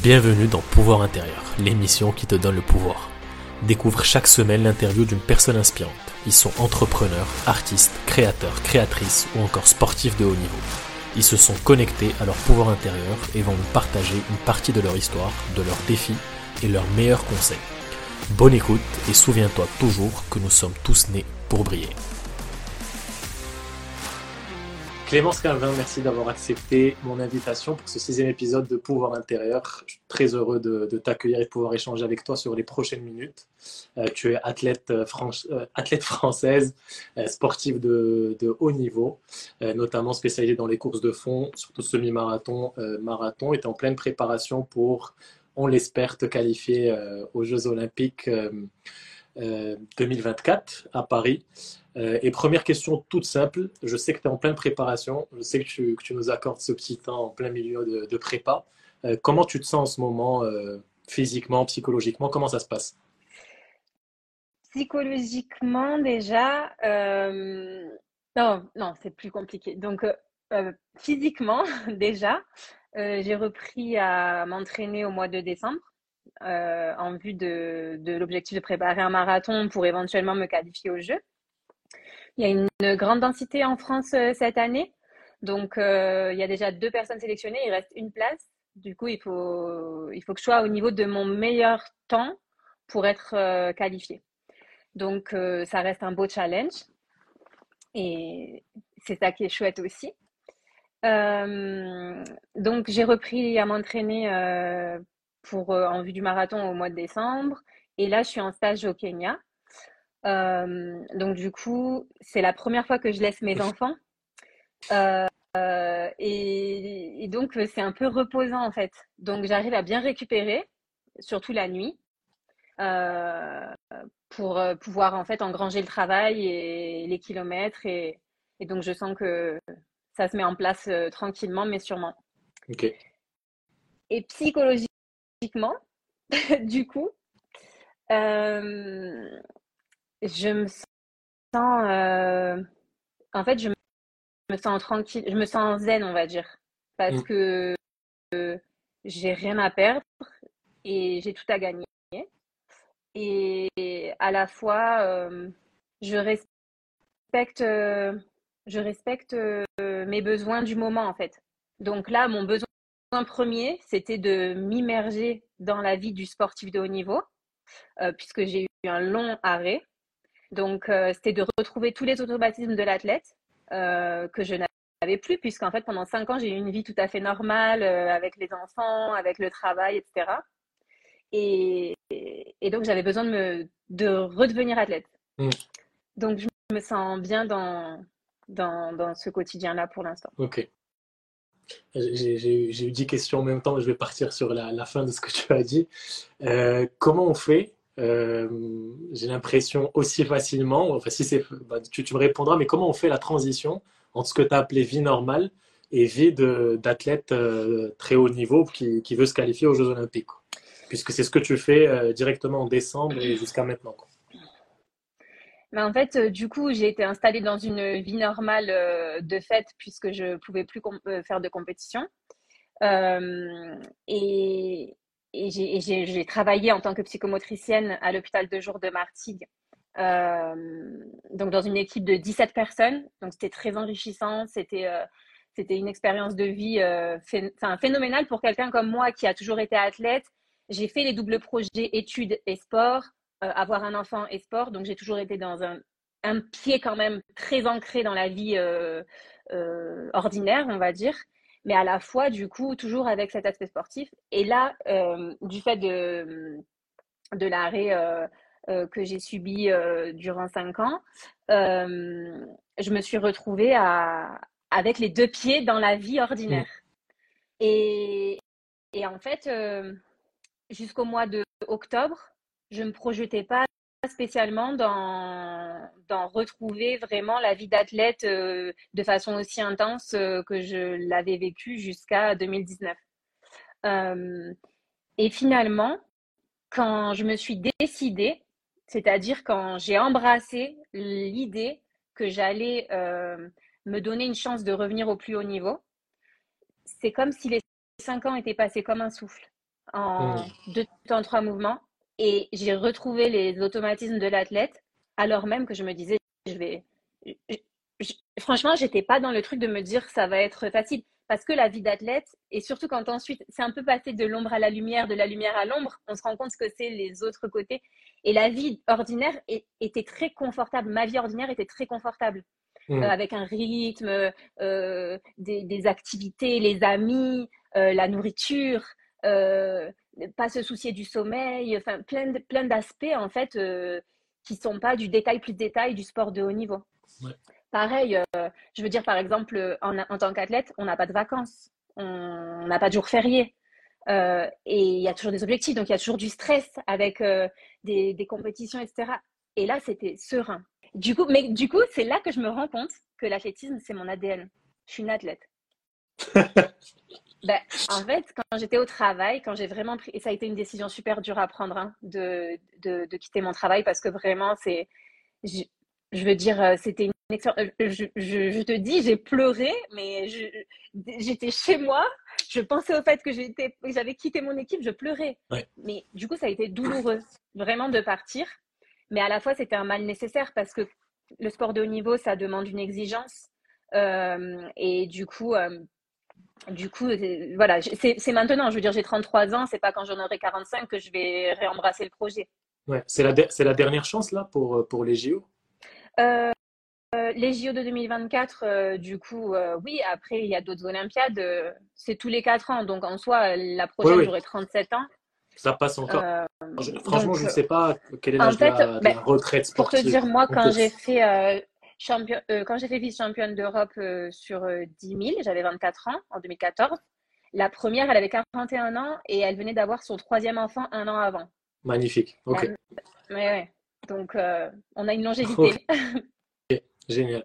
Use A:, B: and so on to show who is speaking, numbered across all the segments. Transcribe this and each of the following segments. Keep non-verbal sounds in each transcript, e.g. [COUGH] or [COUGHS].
A: Bienvenue dans Pouvoir intérieur, l'émission qui te donne le pouvoir. Découvre chaque semaine l'interview d'une personne inspirante. Ils sont entrepreneurs, artistes, créateurs, créatrices ou encore sportifs de haut niveau. Ils se sont connectés à leur pouvoir intérieur et vont nous partager une partie de leur histoire, de leurs défis et leurs meilleurs conseils. Bonne écoute et souviens-toi toujours que nous sommes tous nés pour briller. Clémence Calvin, merci d'avoir accepté mon invitation pour ce sixième épisode de Pouvoir intérieur. Je suis très heureux de, t'accueillir et de pouvoir échanger avec toi sur les prochaines minutes. Euh, tu es athlète, euh, euh, française, sportive de, haut niveau, notamment spécialisée dans les courses de fond, surtout semi-marathon, marathon, et en pleine préparation pour, on l'espère, te qualifier aux Jeux olympiques 2024 à Paris. Euh, et première question toute simple, je sais que tu es en pleine préparation, je sais que tu, nous accordes ce petit temps en plein milieu de, prépa. Euh, comment tu te sens en ce moment, euh, physiquement, psychologiquement Comment ça se passe?
B: Psychologiquement déjà, non, non, c'est plus compliqué. Donc physiquement [LAUGHS] déjà, j'ai repris à m'entraîner au mois de décembre. En vue de, l'objectif de préparer un marathon pour éventuellement me qualifier au jeu. Il y a une grande densité en France euh, cette année. Donc, euh, il y a déjà deux personnes sélectionnées. Il reste une place. Du coup, il faut, que je sois au niveau de mon meilleur temps pour être euh, qualifié. Donc, ça reste un beau challenge. Et c'est ça qui est chouette aussi. donc, j'ai repris à m'entraîner pour en vue du marathon au mois de décembre. Et là, je suis en stage au Kenya. Euh, donc du coup, c'est la première fois que je laisse mes enfants. Euh, et, donc c'est un peu reposant en fait. Donc j'arrive à bien récupérer, surtout la nuit, euh, pour pouvoir en fait engranger le travail et les kilomètres. Et, et, donc je sens que ça se met en place tranquillement, mais sûrement.
A: Ok.
B: Et psychologiquement, [LAUGHS] du coup, euh, je me sens, euh, en fait, je me sens tranquille, je me sens zen, on va dire, parce mmh. que euh, j'ai rien à perdre et j'ai tout à gagner. Et à la fois, je respecte, je respecte mes besoins du moment, en fait. Donc là, mon besoin premier, c'était de m'immerger dans la vie du sportif de haut niveau, puisque j'ai eu un long arrêt. Donc, euh, c'était de retrouver tous les automatismes de l'athlète euh, que je n'avais plus, puisqu'en fait, pendant cinq ans, j'ai eu une vie tout à fait normale euh, avec les enfants, avec le travail, etc. Et, donc, j'avais besoin de, me, de redevenir athlète. Mm. Donc, je me sens bien dans, dans, ce quotidien-là pour l'instant.
A: Ok. J'ai eu dix questions en même temps, je vais partir sur la, fin de ce que tu as dit. comment on fait euh, j'ai l'impression aussi facilement, enfin si bah, tu, me répondras, mais comment on fait la transition entre ce que tu as appelé vie normale et vie d'athlète euh, très haut niveau qui, veut se qualifier aux Jeux Olympiques Puisque c'est ce que tu fais euh, directement en décembre et jusqu'à maintenant. Quoi.
B: Mais en fait, du coup, j'ai été installée dans une vie normale de fait puisque je pouvais plus faire de compétition. et, j'ai travaillé en tant que psychomotricienne à l'hôpital de jour de Martigues, euh, donc dans une équipe de 17 personnes. Donc c'était très enrichissant, c'était euh, c'était une expérience de vie euh, phénoménale pour quelqu'un comme moi qui a toujours été athlète. J'ai fait les doubles projets études et sport, euh, avoir un enfant et sport, donc j'ai toujours été dans un, un pied quand même très ancré dans la vie euh, ordinaire, on va dire mais à la fois, du coup, toujours avec cet aspect sportif. Et là, euh, du fait de, de l'arrêt euh, euh, que j'ai subi durant cinq ans, je me suis retrouvée à, avec les deux pieds dans la vie ordinaire. Mmh. Et, et en fait, jusqu'au mois de octobre, je ne me projetais pas spécialement dans, dans retrouver vraiment la vie d'athlète euh, de façon aussi intense euh, que je l'avais vécue jusqu'à 2019. Euh, et finalement, quand je me suis décidée, c'est-à-dire quand j'ai embrassé l'idée que j'allais me donner une chance de revenir au plus haut niveau, c'est comme si les cinq ans étaient passés comme un souffle. en mmh. deux temps, trois mouvements. Et j'ai retrouvé les automatismes de l'athlète, alors même que je me disais, je vais. franchement, j'étais pas dans le truc de me dire ça va être facile. Parce que la vie d'athlète, et surtout quand ensuite c'est un peu passé de l'ombre à la lumière, de la lumière à l'ombre, on se rend compte que c'est les autres côtés. Et la vie ordinaire était très confortable. Ma vie ordinaire était très confortable. Mmh. Euh, avec un rythme, euh, des, activités, les amis, euh, la nourriture, pas se soucier du sommeil, enfin plein, plein d'aspects en fait qui sont pas du détail plus détail du sport de haut niveau. Pareil, je veux dire par exemple en, en tant qu'athlète, on n'a pas de vacances, on n'a pas de jours fériés. et il y a toujours des objectifs, donc il y a toujours du stress avec des, des, compétitions, etc. Et là, c'était serein. Du coup, mais du coup, c'est là que je me rends compte que l'athlétisme, c'est mon ADN. Je suis une athlète. [LAUGHS] ben, en fait, quand j'étais au travail, quand j'ai vraiment pris, et ça a été une décision super dure à prendre, hein, de, de, de, quitter mon travail, parce que vraiment, c'est, je, je, veux dire, euh, c'était une expérience. Euh, je, je, je, te dis, j'ai pleuré, mais j'étais chez moi, je pensais au fait que j'avais quitté mon équipe, je pleurais. Mais du coup, ça a été douloureux, vraiment, de partir mais à la fois c'était un mal nécessaire parce que le sport de haut niveau, ça demande une exigence. Euh, et du coup, euh, du coup, euh, voilà, c'est maintenant. Je veux dire, j'ai 33 ans, c'est pas quand j'en aurai 45 que je vais réembrasser le projet.
A: Ouais, c'est la, la dernière chance là pour, pour les JO
B: Les JO de 2024, du coup, oui. Après, il y a d'autres Olympiades. c'est tous les 4 ans. Donc en soi, la prochaine, j'aurai 37 ans.
A: Ça passe encore. Euh, franchement, je ne sais pas quel est l'âge de, la, ben, retraite sportive.
B: Pour te dire, moi, quand j'ai fait, euh, champion, euh, quand j'ai fait vice-championne d'Europe sur 10 000, j'avais 24 ans en 2014. La première, elle avait 41 ans et elle venait d'avoir son troisième enfant un an avant.
A: Magnifique. Ok.
B: ouais. Donc, on a une longévité.
A: Génial.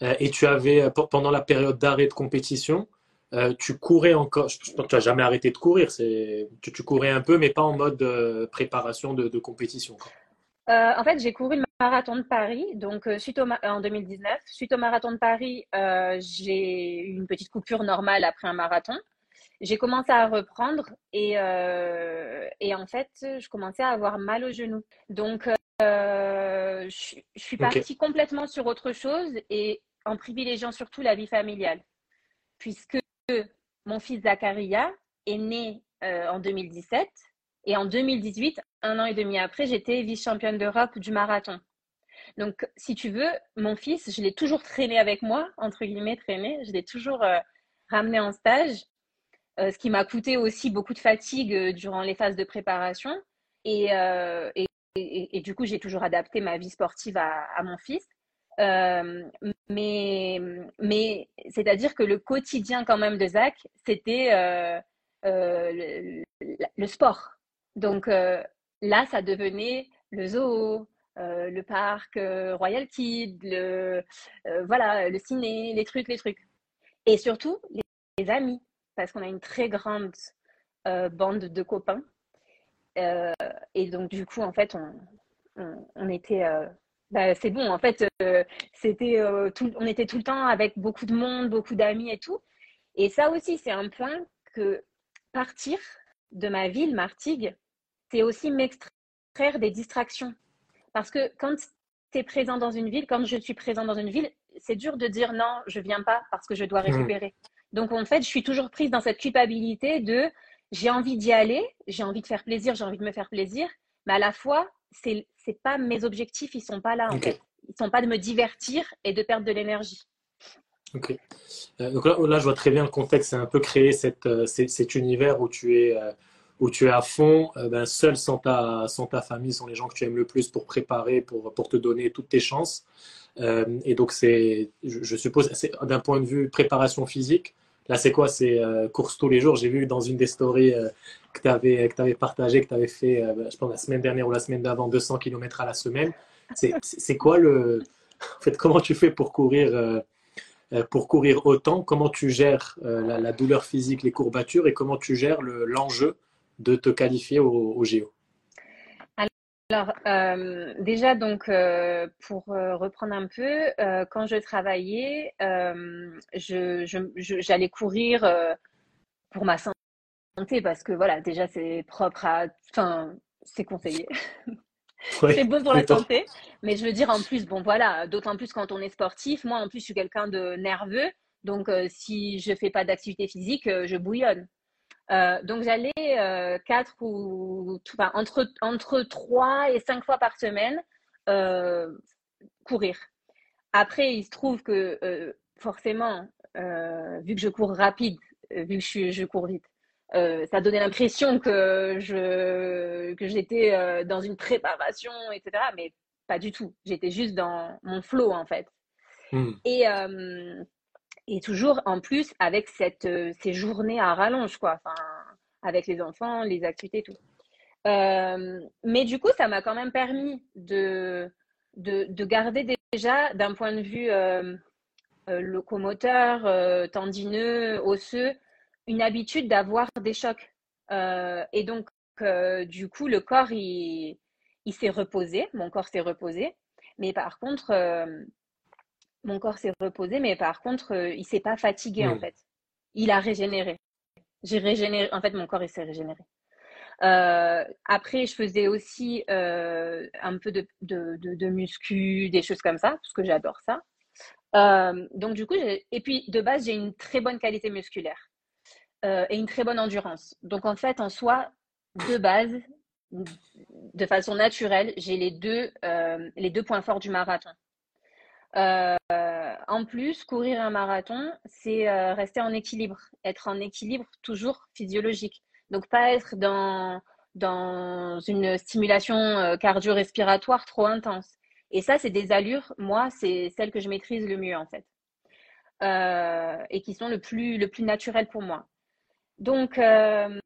A: et tu avais, pendant la période d'arrêt de compétition, euh, tu courais encore, je pense que tu n'as jamais arrêté de courir, tu, tu, courais un peu, mais pas en mode euh, préparation de, compétition.
B: Euh, en fait, j'ai couru le marathon de Paris, donc suite au en 2019. Suite au marathon de Paris, j'ai eu une petite coupure normale après un marathon. J'ai commencé à reprendre et, et, en fait, je commençais à avoir mal au genou. Donc, je, je, suis partie complètement sur autre chose et en privilégiant surtout la vie familiale puisque mon fils Zakaria est né euh, en 2017 et en 2018, un an et demi après, j'étais vice-championne d'Europe du marathon. Donc, si tu veux, mon fils, je l'ai toujours traîné avec moi, entre guillemets, traîné. Je l'ai toujours euh, ramené en stage, euh, ce qui m'a coûté aussi beaucoup de fatigue durant les phases de préparation. Et, du coup, j'ai toujours adapté ma vie sportive à, mon fils. mais mais c'est-à-dire que le quotidien quand même de Zach, c'était euh, euh, le, sport. Donc euh, là, ça devenait le zoo, le parc Royal Kid, le, voilà, le ciné, les trucs, les trucs. Et surtout, les, amis, parce qu'on a une très grande bande de copains. et donc, du coup, en fait, on, on était bah, c'est bon. En fait, euh, euh, on était tout le temps avec beaucoup de monde, beaucoup d'amis et tout. Et ça aussi, c'est un point que partir de ma ville, Martigues, c'est aussi m'extraire des distractions. Parce que quand tu es présent dans une ville, quand je suis présent dans une ville, c'est dur de dire non, je viens pas parce que je dois mmh. récupérer. Donc en fait, je suis toujours prise dans cette culpabilité de j'ai envie d'y aller, j'ai envie de faire plaisir, j'ai envie de me faire plaisir, mais à la fois, c'est c'est pas mes objectifs, ils sont pas là en fait. Ils sont pas de me divertir et de perdre de l'énergie.
A: Ok. Euh, donc là, je vois très bien le contexte. C'est un peu créer cette, euh, cet univers où tu es, euh, où tu es à fond, ben, seul sans ta, sans ta famille, sans les gens que tu aimes le plus pour préparer, pour, te donner toutes tes chances. et donc, c'est, je, suppose, d'un point de vue préparation physique, Là, c'est quoi? C'est euh, course tous les jours. J'ai vu dans une des stories euh, que tu avais, que avais partagé, que tu avais fait, euh, je pense, la semaine dernière ou la semaine d'avant, 200 km à la semaine. C'est quoi le. En fait, comment tu fais pour courir, pour courir autant? Comment tu gères la, douleur physique, les courbatures? Et comment tu gères l'enjeu de te qualifier au, au Géo
B: alors, euh, déjà, donc, euh, pour euh, reprendre un peu, quand je travaillais, je, j'allais courir pour ma santé parce que voilà, déjà c'est propre à. Enfin, c'est conseillé. [LAUGHS] c'est bon pour la santé. Mais je veux dire, en plus, bon voilà, d'autant plus quand on est sportif. Moi, en plus, je suis quelqu'un de nerveux. Donc, si je fais pas d'activité physique, je bouillonne. Euh, donc, j'allais quatre ou enfin, entre, entre trois et cinq fois par semaine courir. Après, il se trouve que forcément, vu que je cours rapide, vu que je, je cours vite, euh, ça donnait l'impression que je que j'étais euh, dans une préparation, etc. Mais pas du tout. J'étais juste dans mon flow en fait. Hmm. Et euh, et toujours en plus avec cette ces journées à rallonge quoi. Avec les enfants, les activités, tout. mais du coup, ça m'a quand même permis de de, de garder déjà d'un point de vue locomoteur, tendineux, osseux, une habitude d'avoir des chocs. Euh, et donc, euh, du coup, le corps, il, il s'est reposé, mon corps s'est reposé, mais par contre, euh, mon corps s'est reposé, mais par contre, il s'est pas fatigué en fait. Il a régénéré. J'ai régénéré, en fait, mon corps, il s'est régénéré. après, je faisais aussi un peu de, de, de, muscu, des choses comme ça, parce que j'adore ça. donc, du coup, et puis de base, j'ai une très bonne qualité musculaire. Euh, et une très bonne endurance. Donc en fait, en soi, de base, de façon naturelle, j'ai les deux, euh, les deux points forts du marathon. Euh, en plus, courir un marathon, c'est rester en équilibre, être en équilibre toujours physiologique. Donc pas être dans, dans une stimulation cardio-respiratoire trop intense. Et ça, c'est des allures, moi, c'est celles que je maîtrise le mieux en fait. et qui sont le plus, le plus naturel pour moi. Donc, euh,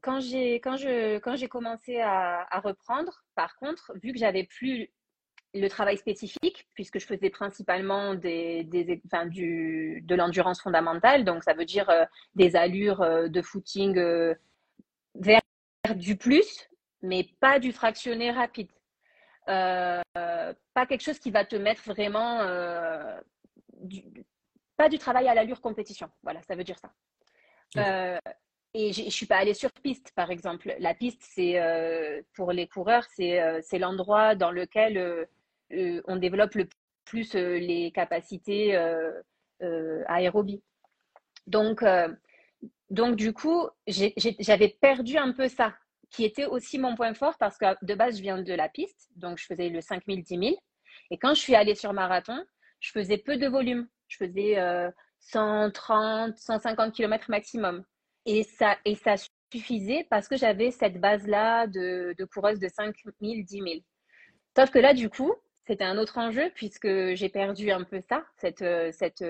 B: quand j'ai quand quand j'ai commencé à, reprendre, par contre, vu que j'avais plus le travail spécifique, puisque je faisais principalement des, des enfin, du, de l'endurance fondamentale, donc ça veut dire euh, des allures euh, de footing vers du plus, mais pas du fractionné rapide. pas quelque chose qui va te mettre vraiment pas du travail à l'allure compétition. Voilà, ça veut dire ça. Euh, et je ne suis pas allée sur piste, par exemple. La piste, c'est euh, pour les coureurs, c'est euh, l'endroit dans lequel on développe le plus les capacités aérobie. Donc, donc, du coup, j'avais perdu un peu ça, qui était aussi mon point fort parce que de base, je viens de la piste, donc je faisais le 5000, 10 000. Et quand je suis allée sur marathon, je faisais peu de volume. Je faisais 130, 150 km maximum. Et ça, et ça suffisait parce que j'avais cette base-là de, de coureuse de 5 000, 10 000. Sauf que là, du coup, c'était un autre enjeu puisque j'ai perdu un peu ça, cette, cette,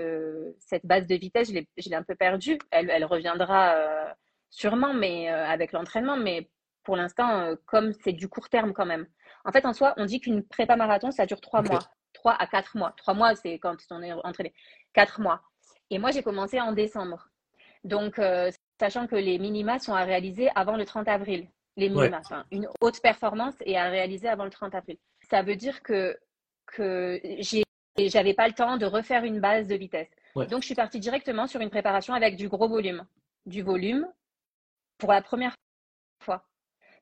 B: cette base de vitesse, je l'ai un peu perdue. Elle, elle reviendra euh, sûrement mais, euh, avec l'entraînement, mais pour l'instant, euh, comme c'est du court terme quand même. En fait, en soi, on dit qu'une prépa marathon, ça dure trois mois. Trois à quatre mois. Trois mois, c'est quand on est entraîné. Quatre mois. Et moi, j'ai commencé en décembre. Donc, euh, sachant que les minima sont à réaliser avant le 30 avril. Les minima, une haute performance est à réaliser avant le 30 avril. Ça veut dire que, que j'avais pas le temps de refaire une base de vitesse. Donc, je suis partie directement sur une préparation avec du gros volume. Du volume pour la première fois.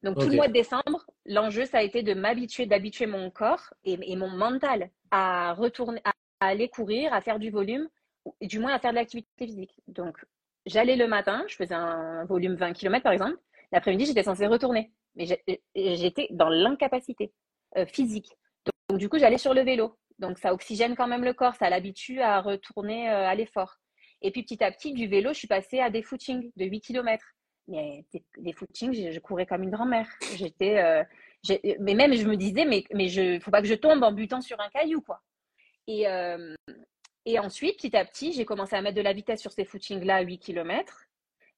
B: Donc, tout le mois de décembre, l'enjeu, ça a été de m'habituer, d'habituer mon corps et, et, mon mental à retourner, à aller courir, à faire du volume du moins à faire de l'activité physique. Donc, j'allais le matin, je faisais un volume 20 km par exemple. L'après-midi, j'étais censée retourner. Mais j'étais dans l'incapacité euh, physique. Donc, du coup, j'allais sur le vélo. Donc, ça oxygène quand même le corps, ça l'habitue à retourner euh, à l'effort. Et puis, petit à petit, du vélo, je suis passée à des footings de 8 km. Mais des, footings, je, courais comme une grand-mère. J'étais. Euh, mais même, je me disais, mais mais je, faut pas que je tombe en butant sur un caillou, quoi. Et, et ensuite, petit à petit, j'ai commencé à mettre de la vitesse sur ces footings-là à 8 km,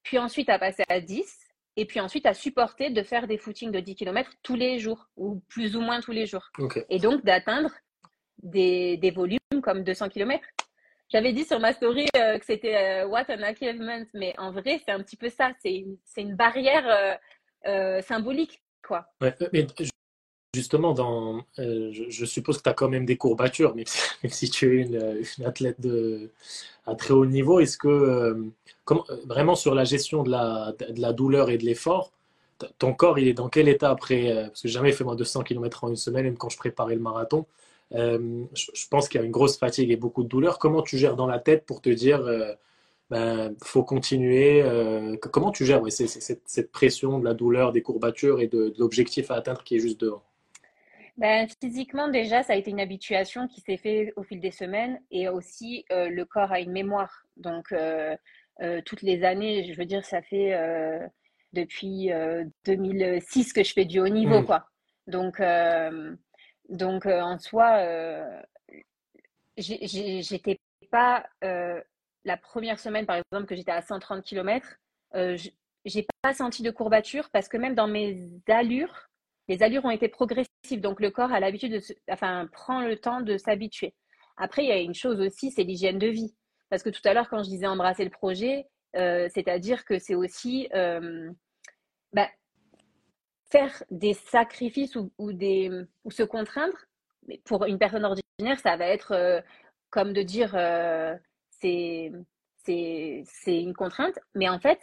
B: puis ensuite à passer à 10, et puis ensuite à supporter de faire des footings de 10 km tous les jours, ou plus ou moins tous les jours. Et donc d'atteindre des, des, volumes comme 200 km. J'avais dit sur ma story euh, que c'était euh, what an achievement, mais en vrai, c'est un petit peu ça. C'est une, une, barrière euh, symbolique, quoi.
A: Ouais, mais justement, dans, je, suppose que tu as quand même des courbatures, même si, [LAUGHS] tu es une, athlète de, à très haut niveau. Est-ce que, vraiment sur la gestion de la, de la douleur et de l'effort, ton corps, il est dans quel état après Parce que j'ai jamais fait moins de 200 km en une semaine, même quand je préparais le marathon. je, pense qu'il y a une grosse fatigue et beaucoup de douleur. Comment tu gères dans la tête pour te dire ben, faut continuer. Euh, comment tu gères cette, pression de la douleur, des courbatures et de, l'objectif à atteindre qui est juste devant?
B: Ben, Physiquement, déjà, ça a été une habituation qui s'est fait au fil des semaines et aussi euh, le corps a une mémoire. Donc, euh, toutes les années, je veux dire, ça fait depuis 2006 que je fais du haut niveau, mmh. quoi. Donc, donc en soi, j'étais pas la première semaine, par exemple, que j'étais à 130 km, euh, j'ai pas senti de courbature parce que même dans mes allures, les allures ont été progressives. Donc le corps a l'habitude de, enfin, prend le temps de s'habituer. Après, il y a une chose aussi, c'est l'hygiène de vie. Parce que tout à l'heure, quand je disais embrasser le projet, euh, c'est-à-dire que c'est aussi euh, bah, faire des sacrifices ou, des, ou se contraindre. Mais pour une personne ordinaire, ça va être euh, comme de dire c'est c'est une contrainte. Mais en fait,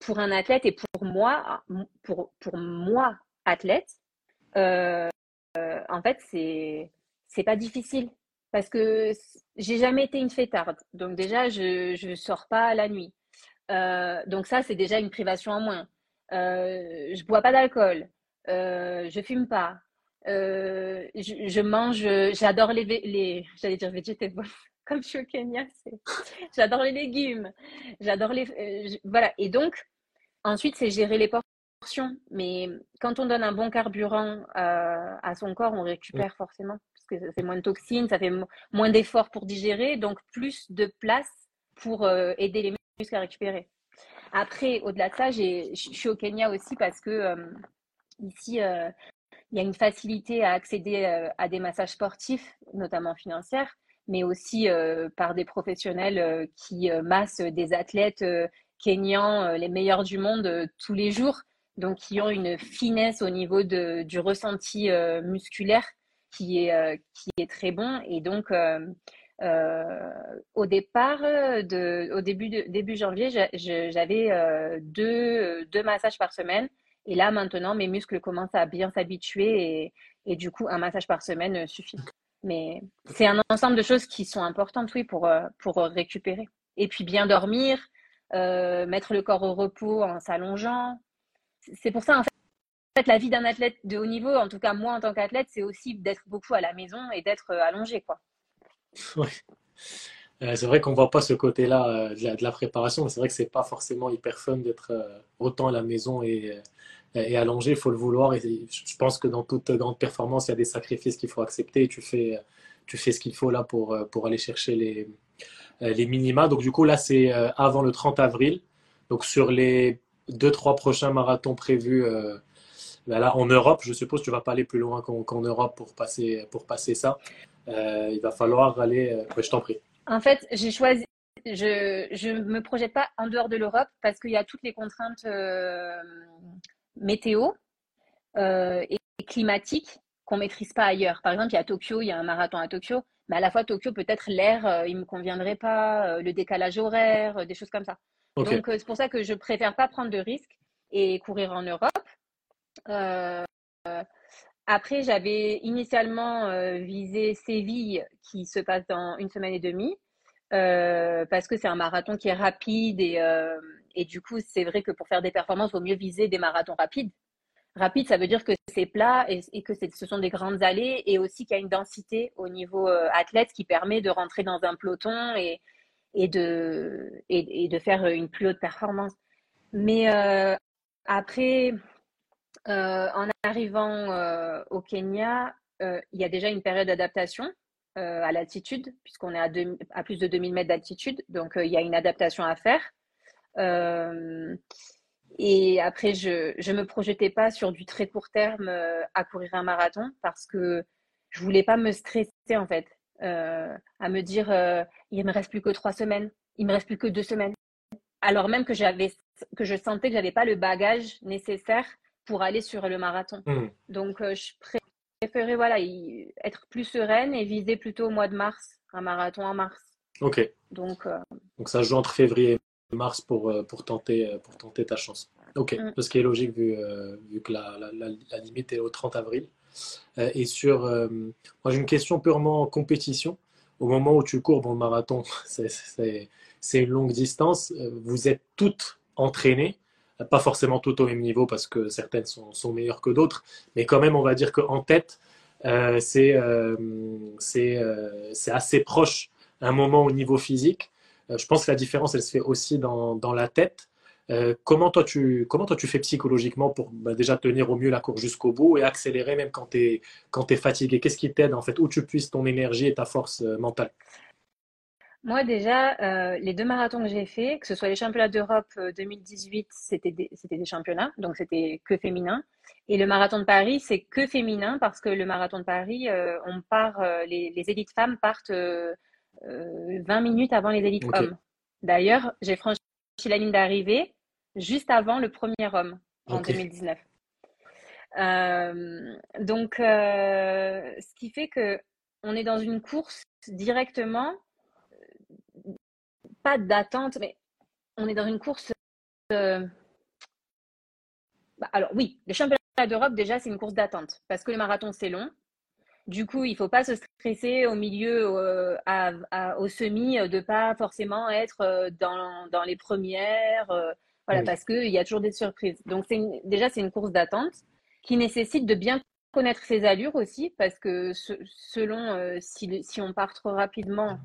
B: pour un athlète et pour moi, pour, pour moi, athlète, en fait, c'est c'est pas difficile parce que j'ai jamais été une fêtarde. Donc déjà, je je sors pas la nuit. Euh, donc ça, c'est déjà une privation en moins. Euh, je bois pas d'alcool. je fume pas. Je, je, mange. J'adore les. J'allais dire végétales [LAUGHS] comme je suis au Kenya, j'adore les légumes, j'adore les. Euh, voilà. Et donc, ensuite, c'est gérer les portions. Mais quand on donne un bon carburant euh, à son corps, on récupère forcément. Parce que ça fait moins de toxines, ça fait moins d'efforts pour digérer, donc plus de place pour euh, aider les muscles à récupérer. Après, au-delà de ça, je suis au Kenya aussi parce que ici, il y a une facilité à accéder à des massages sportifs, notamment financiers mais aussi euh, par des professionnels euh, qui euh, massent des athlètes kenyans, les meilleurs du monde, tous les jours, donc qui ont une finesse au niveau de, du ressenti musculaire qui est, qui est très bon. Et donc, au départ, de, au début, de, début janvier, j'avais deux, deux massages par semaine. Et là, maintenant, mes muscles commencent à bien s'habituer et, et, du coup, un massage par semaine suffit. Mais c'est un ensemble de choses qui sont importantes, oui, pour, euh, pour récupérer. Et puis bien dormir, euh, mettre le corps au repos en s'allongeant. C'est pour ça, en fait, la vie d'un athlète de haut niveau, en tout cas moi en tant qu'athlète, c'est aussi d'être beaucoup à la maison et d'être euh, allongé, quoi. [LAUGHS]
A: Oui. c'est vrai qu'on ne voit pas ce côté-là de, la préparation, c'est vrai que c'est pas forcément hyper fun d'être autant à la maison et, et allongé, il faut le vouloir. Et je pense que dans toute grande performance, il y a des sacrifices qu'il faut accepter. Tu fais, tu fais ce qu'il faut là pour, pour aller chercher les, les minima. Donc du coup, là, c'est euh, avant le 30 avril. Donc sur les deux, trois prochains marathons prévus euh, ben là, en Europe, je suppose que tu vas pas aller plus loin qu'en Europe pour passer, pour passer ça. Euh, il va falloir aller. je t'en prie.
B: En fait, j'ai choisi. Je ne me projette pas en dehors de l'Europe parce qu'il y a toutes les contraintes météo euh, et climatique qu'on maîtrise pas ailleurs. Par exemple, il y a Tokyo, il y a un marathon à Tokyo, mais à la fois Tokyo, peut-être l'air, euh, il me conviendrait pas, euh, le décalage horaire, des choses comme ça. Donc c'est pour ça que je préfère pas prendre de risques et courir en Europe. après, j'avais initialement visé Séville, qui se passe dans une semaine et demie, parce que c'est un marathon qui est rapide et et du coup, c'est vrai que pour faire des performances, il vaut mieux viser des marathons rapides. Rapide, ça veut dire que c'est plat et, que ce sont des grandes allées et aussi qu'il y a une densité au niveau euh, athlète qui permet de rentrer dans un peloton et, et, de, et, de faire une plus haute performance. Mais euh, après, euh, en arrivant au Kenya, il y a déjà une période d'adaptation à l'altitude, puisqu'on est à, plus de 2000 mètres d'altitude. Donc, il y a une adaptation à faire. Euh, et après, je ne me projetais pas sur du très court terme euh, à courir un marathon parce que je voulais pas me stresser en fait, euh, à me dire il me reste plus que trois semaines, il me reste plus que deux semaines. Alors même que j'avais que je sentais que j'avais pas le bagage nécessaire pour aller sur le marathon. Mmh. Donc je préféré voilà, être plus sereine et viser plutôt au mois de mars, un marathon en mars.
A: Ok.
B: Donc, euh,
A: Donc ça joue entre février et mars pour, euh, pour, tenter, pour tenter ta chance. Ok, mm. ce qui est logique vu, vu que la, la, la, limite est au 30 avril. Et sur, moi j'ai une question purement compétition. Au moment où tu cours, bon, le marathon, [LAUGHS] c'est une longue distance. Vous êtes toutes entraînées pas forcément tout au même niveau parce que certaines sont, sont meilleures que d'autres, mais quand même, on va dire qu'en tête, euh, euh, euh, c'est assez proche un moment au niveau physique. je pense que la différence, elle se fait aussi dans, dans la tête. Comment, toi, tu, comment toi tu fais psychologiquement pour bah, déjà tenir au mieux la course jusqu'au bout et accélérer même quand tu es, quand es fatigué? Qu'est-ce qui t'aide en fait Où tu puisses ton énergie et ta force mentale?
B: Moi, déjà, euh, les deux marathons que j'ai faits, que ce soit les championnats d'Europe 2018, euh, c'était des, des championnats, donc c'était que féminin. Et le marathon de Paris, c'est que féminin parce que le marathon de Paris, euh, on part, les, les élites femmes partent 20 minutes avant les élites hommes. D'ailleurs, j'ai franchi la ligne d'arrivée juste avant le premier homme en 2019. donc, ce qui fait que on est dans une course directement pas d'attente, mais on est dans une course. Euh, bah, alors oui, le championnat d'Europe, déjà, c'est une course d'attente parce que le marathon, c'est long. Du coup, il ne faut pas se stresser au milieu, euh, au semi, de ne pas forcément être euh, dans, les premières, voilà, parce qu'il y a toujours des surprises. Donc, déjà, c'est une course d'attente qui nécessite de bien connaître ses allures aussi, parce que selon si, si, on part trop rapidement,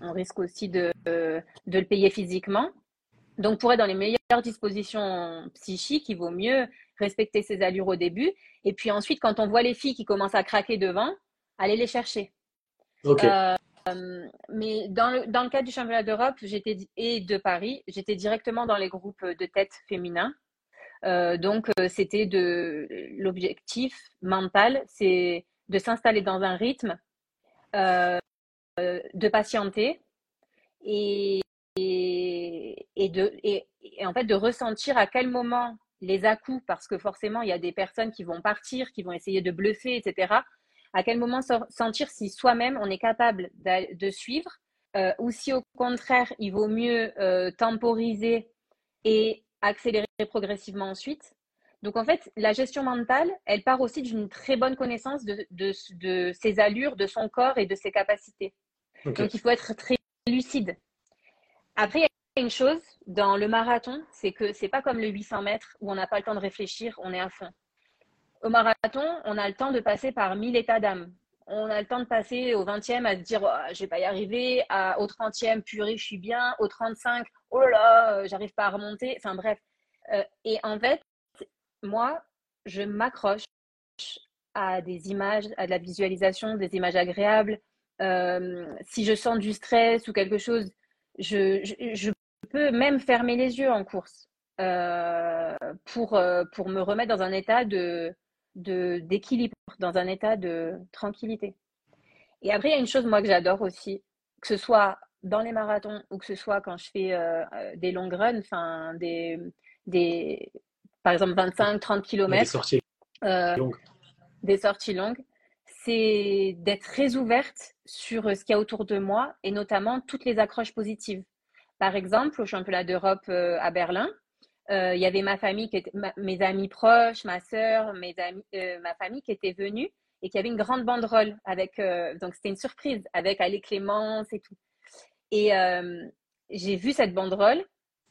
B: on risque aussi de, de le payer physiquement. Donc, pour être dans les meilleures dispositions psychiques, il vaut mieux respecter ses allures au début. Et puis ensuite, quand on voit les filles qui commencent à craquer devant, aller les chercher. Euh, mais dans le, dans le cadre du championnat d'Europe et de Paris, j'étais directement dans les groupes de tête féminins. Euh, donc, euh, c'était de l'objectif mental, c'est de s'installer dans un rythme euh, de patienter et, et, et, en fait de ressentir à quel moment les à-coups, parce que forcément, il y a des personnes qui vont partir, qui vont essayer de bluffer, etc. À quel moment sentir si soi-même on est capable de suivre euh, ou si au contraire, il vaut mieux euh, temporiser et accélérer progressivement ensuite? Donc en fait, la gestion mentale, elle part aussi d'une très bonne connaissance de, de, ses allures, de son corps et de ses capacités. Donc il faut être très lucide. Après, il y a une chose dans le marathon, c'est que c'est pas comme le 800 mètres où on n'a pas le temps de réfléchir, on est à fond. Au marathon, on a le temps de passer par 1000 états d'âme. On a le temps de passer au 20e à se dire oh, je vais pas y arriver, au 30e purée, je suis bien, au 35 oh là là, euh, j'arrive pas à remonter. Enfin bref. Euh, et en fait, moi, je m'accroche à des images, à de la visualisation, des images agréables. Euh, si je sens du stress ou quelque chose, je, peux même fermer les yeux en course pour, pour me remettre dans un état de, d'équilibre, dans un état de tranquillité. Et après, il y a une chose, moi, que j'adore aussi, que ce soit dans les marathons ou que ce soit quand je fais des long runs, enfin, des, des, par exemple 25-30 km. Des sorties euh, longues. Des sorties longues. C'est d'être très ouverte sur ce qu'il y a autour de moi et notamment toutes les accroches positives. Par exemple, au championnat d'Europe euh, à Berlin, euh, il y avait ma famille, qui était, mes amis proches, ma sœur, mes amis, ma famille qui était venue et qui avait une grande banderole avec, donc c'était une surprise avec Allez Clémence et tout. Et j'ai vu cette banderole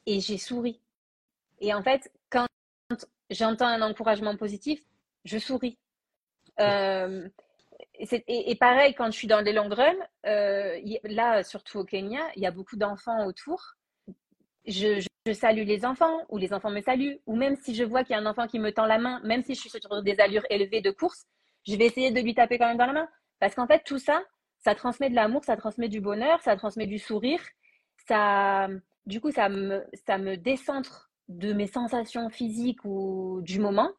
B: et j'ai souri. Et en fait, quand j'entends un encouragement positif, je souris. Euh, et, pareil, quand je suis dans les long runs, euh, là, surtout au Kenya, il y a beaucoup d'enfants autour. Je, salue les enfants ou les enfants me saluent. Ou même si je vois qu'il y a un enfant qui me tend la main, même si je suis sur des allures élevées de course, je vais essayer de lui taper quand même dans la main. Parce qu'en fait, tout ça, ça transmet de l'amour, ça transmet du bonheur, ça transmet du sourire. Ça, du coup, ça me, ça me décentre de mes sensations physiques ou du moment.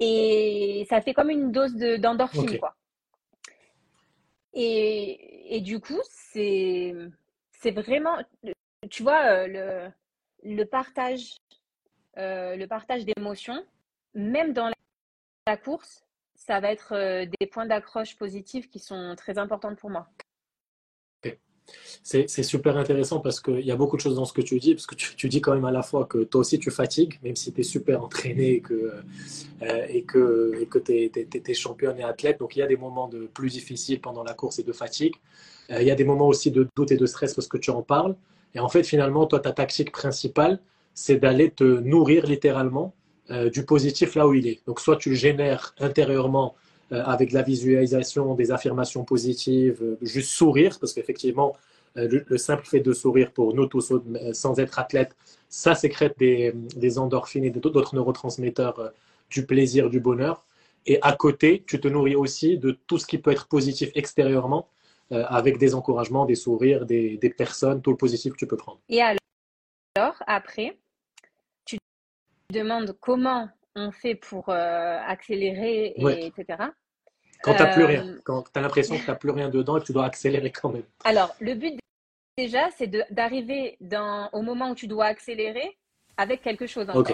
B: Et ça fait comme une dose d'endorphine, quoi. Et, et, du coup, c'est vraiment, tu vois, euh, le, le partage, euh, le partage d'émotions, même dans la, course, ça va être des points d'accroche positifs qui sont très importants pour moi.
A: C'est super intéressant parce qu'il y a beaucoup de choses dans ce que tu dis, parce que tu, dis quand même à la fois que toi aussi tu fatigues, même si tu es super entraîné et que, euh, et que, et que tu es, championne et athlète. Donc il y a des moments de plus difficiles pendant la course et de fatigue. Euh, il y a des moments aussi de doute et de stress parce que tu en parles. Et en fait, finalement, toi, ta tactique principale, c'est d'aller te nourrir littéralement euh, du positif là où il est. Donc soit tu le génères intérieurement euh, avec la visualisation, des affirmations positives, euh, juste sourire, parce qu'effectivement, le, simple fait de sourire pour nous tous, sans être athlète, ça sécrète des endorphines et d'autres neurotransmetteurs du plaisir, du bonheur. Et à côté, tu te nourris aussi de tout ce qui peut être positif extérieurement, avec des encouragements, des sourires, des, des, personnes, tout le positif que tu peux prendre.
B: Et alors, après, tu demandes comment on fait pour euh, accélérer, et, etc.
A: Quand tu n'as plus rien, euh, quand tu as l'impression que tu n'as plus rien dedans et que tu dois accélérer quand même.
B: Alors, le but déjà, c'est d'arriver au moment où tu dois accélérer avec quelque chose encore.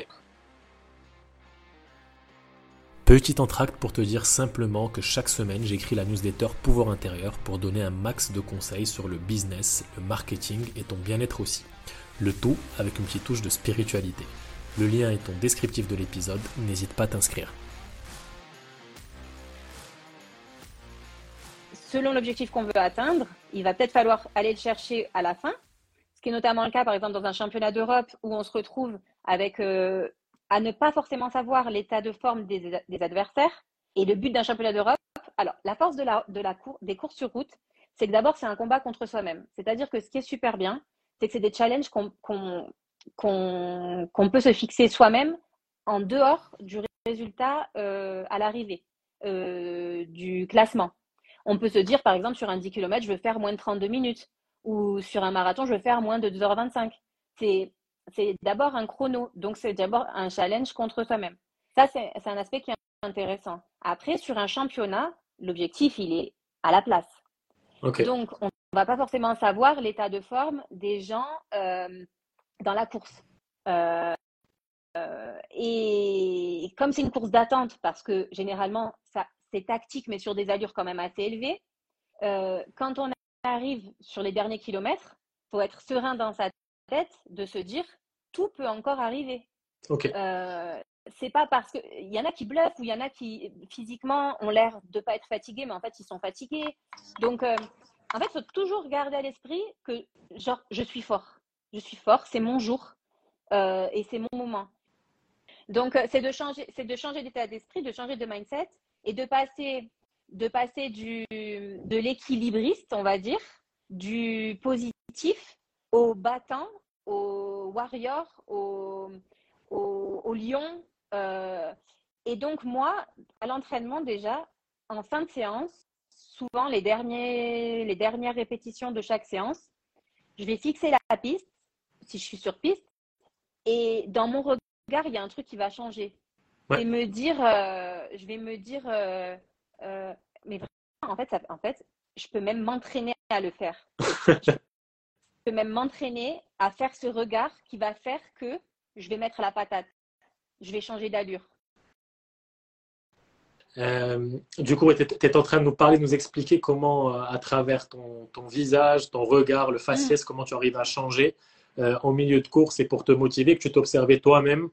C: Petit entracte pour te dire simplement que chaque semaine, j'écris la newsletter Pouvoir intérieur pour donner un max de conseils sur le business, le marketing et ton bien-être aussi. Le tout avec une petite touche de spiritualité. Le lien est en descriptif de l'épisode, n'hésite pas à t'inscrire.
B: Selon l'objectif qu'on veut atteindre, il va peut-être falloir aller le chercher à la fin, ce qui est notamment le cas par exemple dans un championnat d'Europe où on se retrouve avec euh, à ne pas forcément savoir l'état de forme des, adversaires. Et le but d'un championnat d'Europe, alors la force de la, des courses sur route, c'est que d'abord c'est un combat contre soi-même. C'est-à-dire que ce qui est super bien, c'est que c'est des challenges qu'on qu'on peut se fixer soi-même en dehors du résultat euh, à l'arrivée euh, du classement. On peut se dire, par exemple, sur un 10 km, je veux faire moins de 32 minutes, ou sur un marathon, je veux faire moins de 2h25. C'est d'abord un chrono, donc c'est d'abord un challenge contre soi-même. Ça, c'est un aspect qui est intéressant. Après, sur un championnat, l'objectif, il est à la place. Donc, on ne va pas forcément savoir l'état de forme des gens euh, dans la course. Euh, euh, et comme c'est une course d'attente, parce que généralement, c'est tactique, mais sur des allures quand même assez élevées, quand on arrive sur les derniers kilomètres, il faut être serein dans sa tête de se dire tout peut encore arriver.
A: Ok.
B: c'est pas parce qu'il y en a qui bluffent ou il y en a qui physiquement ont l'air de pas être fatigués, mais en fait ils sont fatigués. Donc en fait, il faut toujours garder à l'esprit que genre je suis fort je suis fort, c'est mon jour euh, et c'est mon moment. Donc, euh, c'est de changer, c'est de changer d'état d'esprit, de changer de mindset et de passer, de passer du, de l'équilibriste, on va dire, du positif au battant, au warrior, au, au, lion. Euh, et donc, moi, à l'entraînement déjà, en fin de séance, souvent les, derniers, les dernières répétitions de chaque séance, je vais fixer la piste si je suis sur piste. Et dans mon regard, il y a un truc qui va changer. Et me dire, euh, je vais me dire, euh, euh, mais vraiment, en fait, en fait, je peux même m'entraîner à le faire. je [LAUGHS] peux même m'entraîner à faire ce regard qui va faire que je vais mettre la patate. Je vais changer d'allure.
A: du coup, tu es, en train de nous parler, de nous expliquer comment, à travers ton, ton, visage, ton regard, le faciès, mm. comment tu arrives à changer euh, en milieu de course et pour te motiver, que tu t'observais toi-même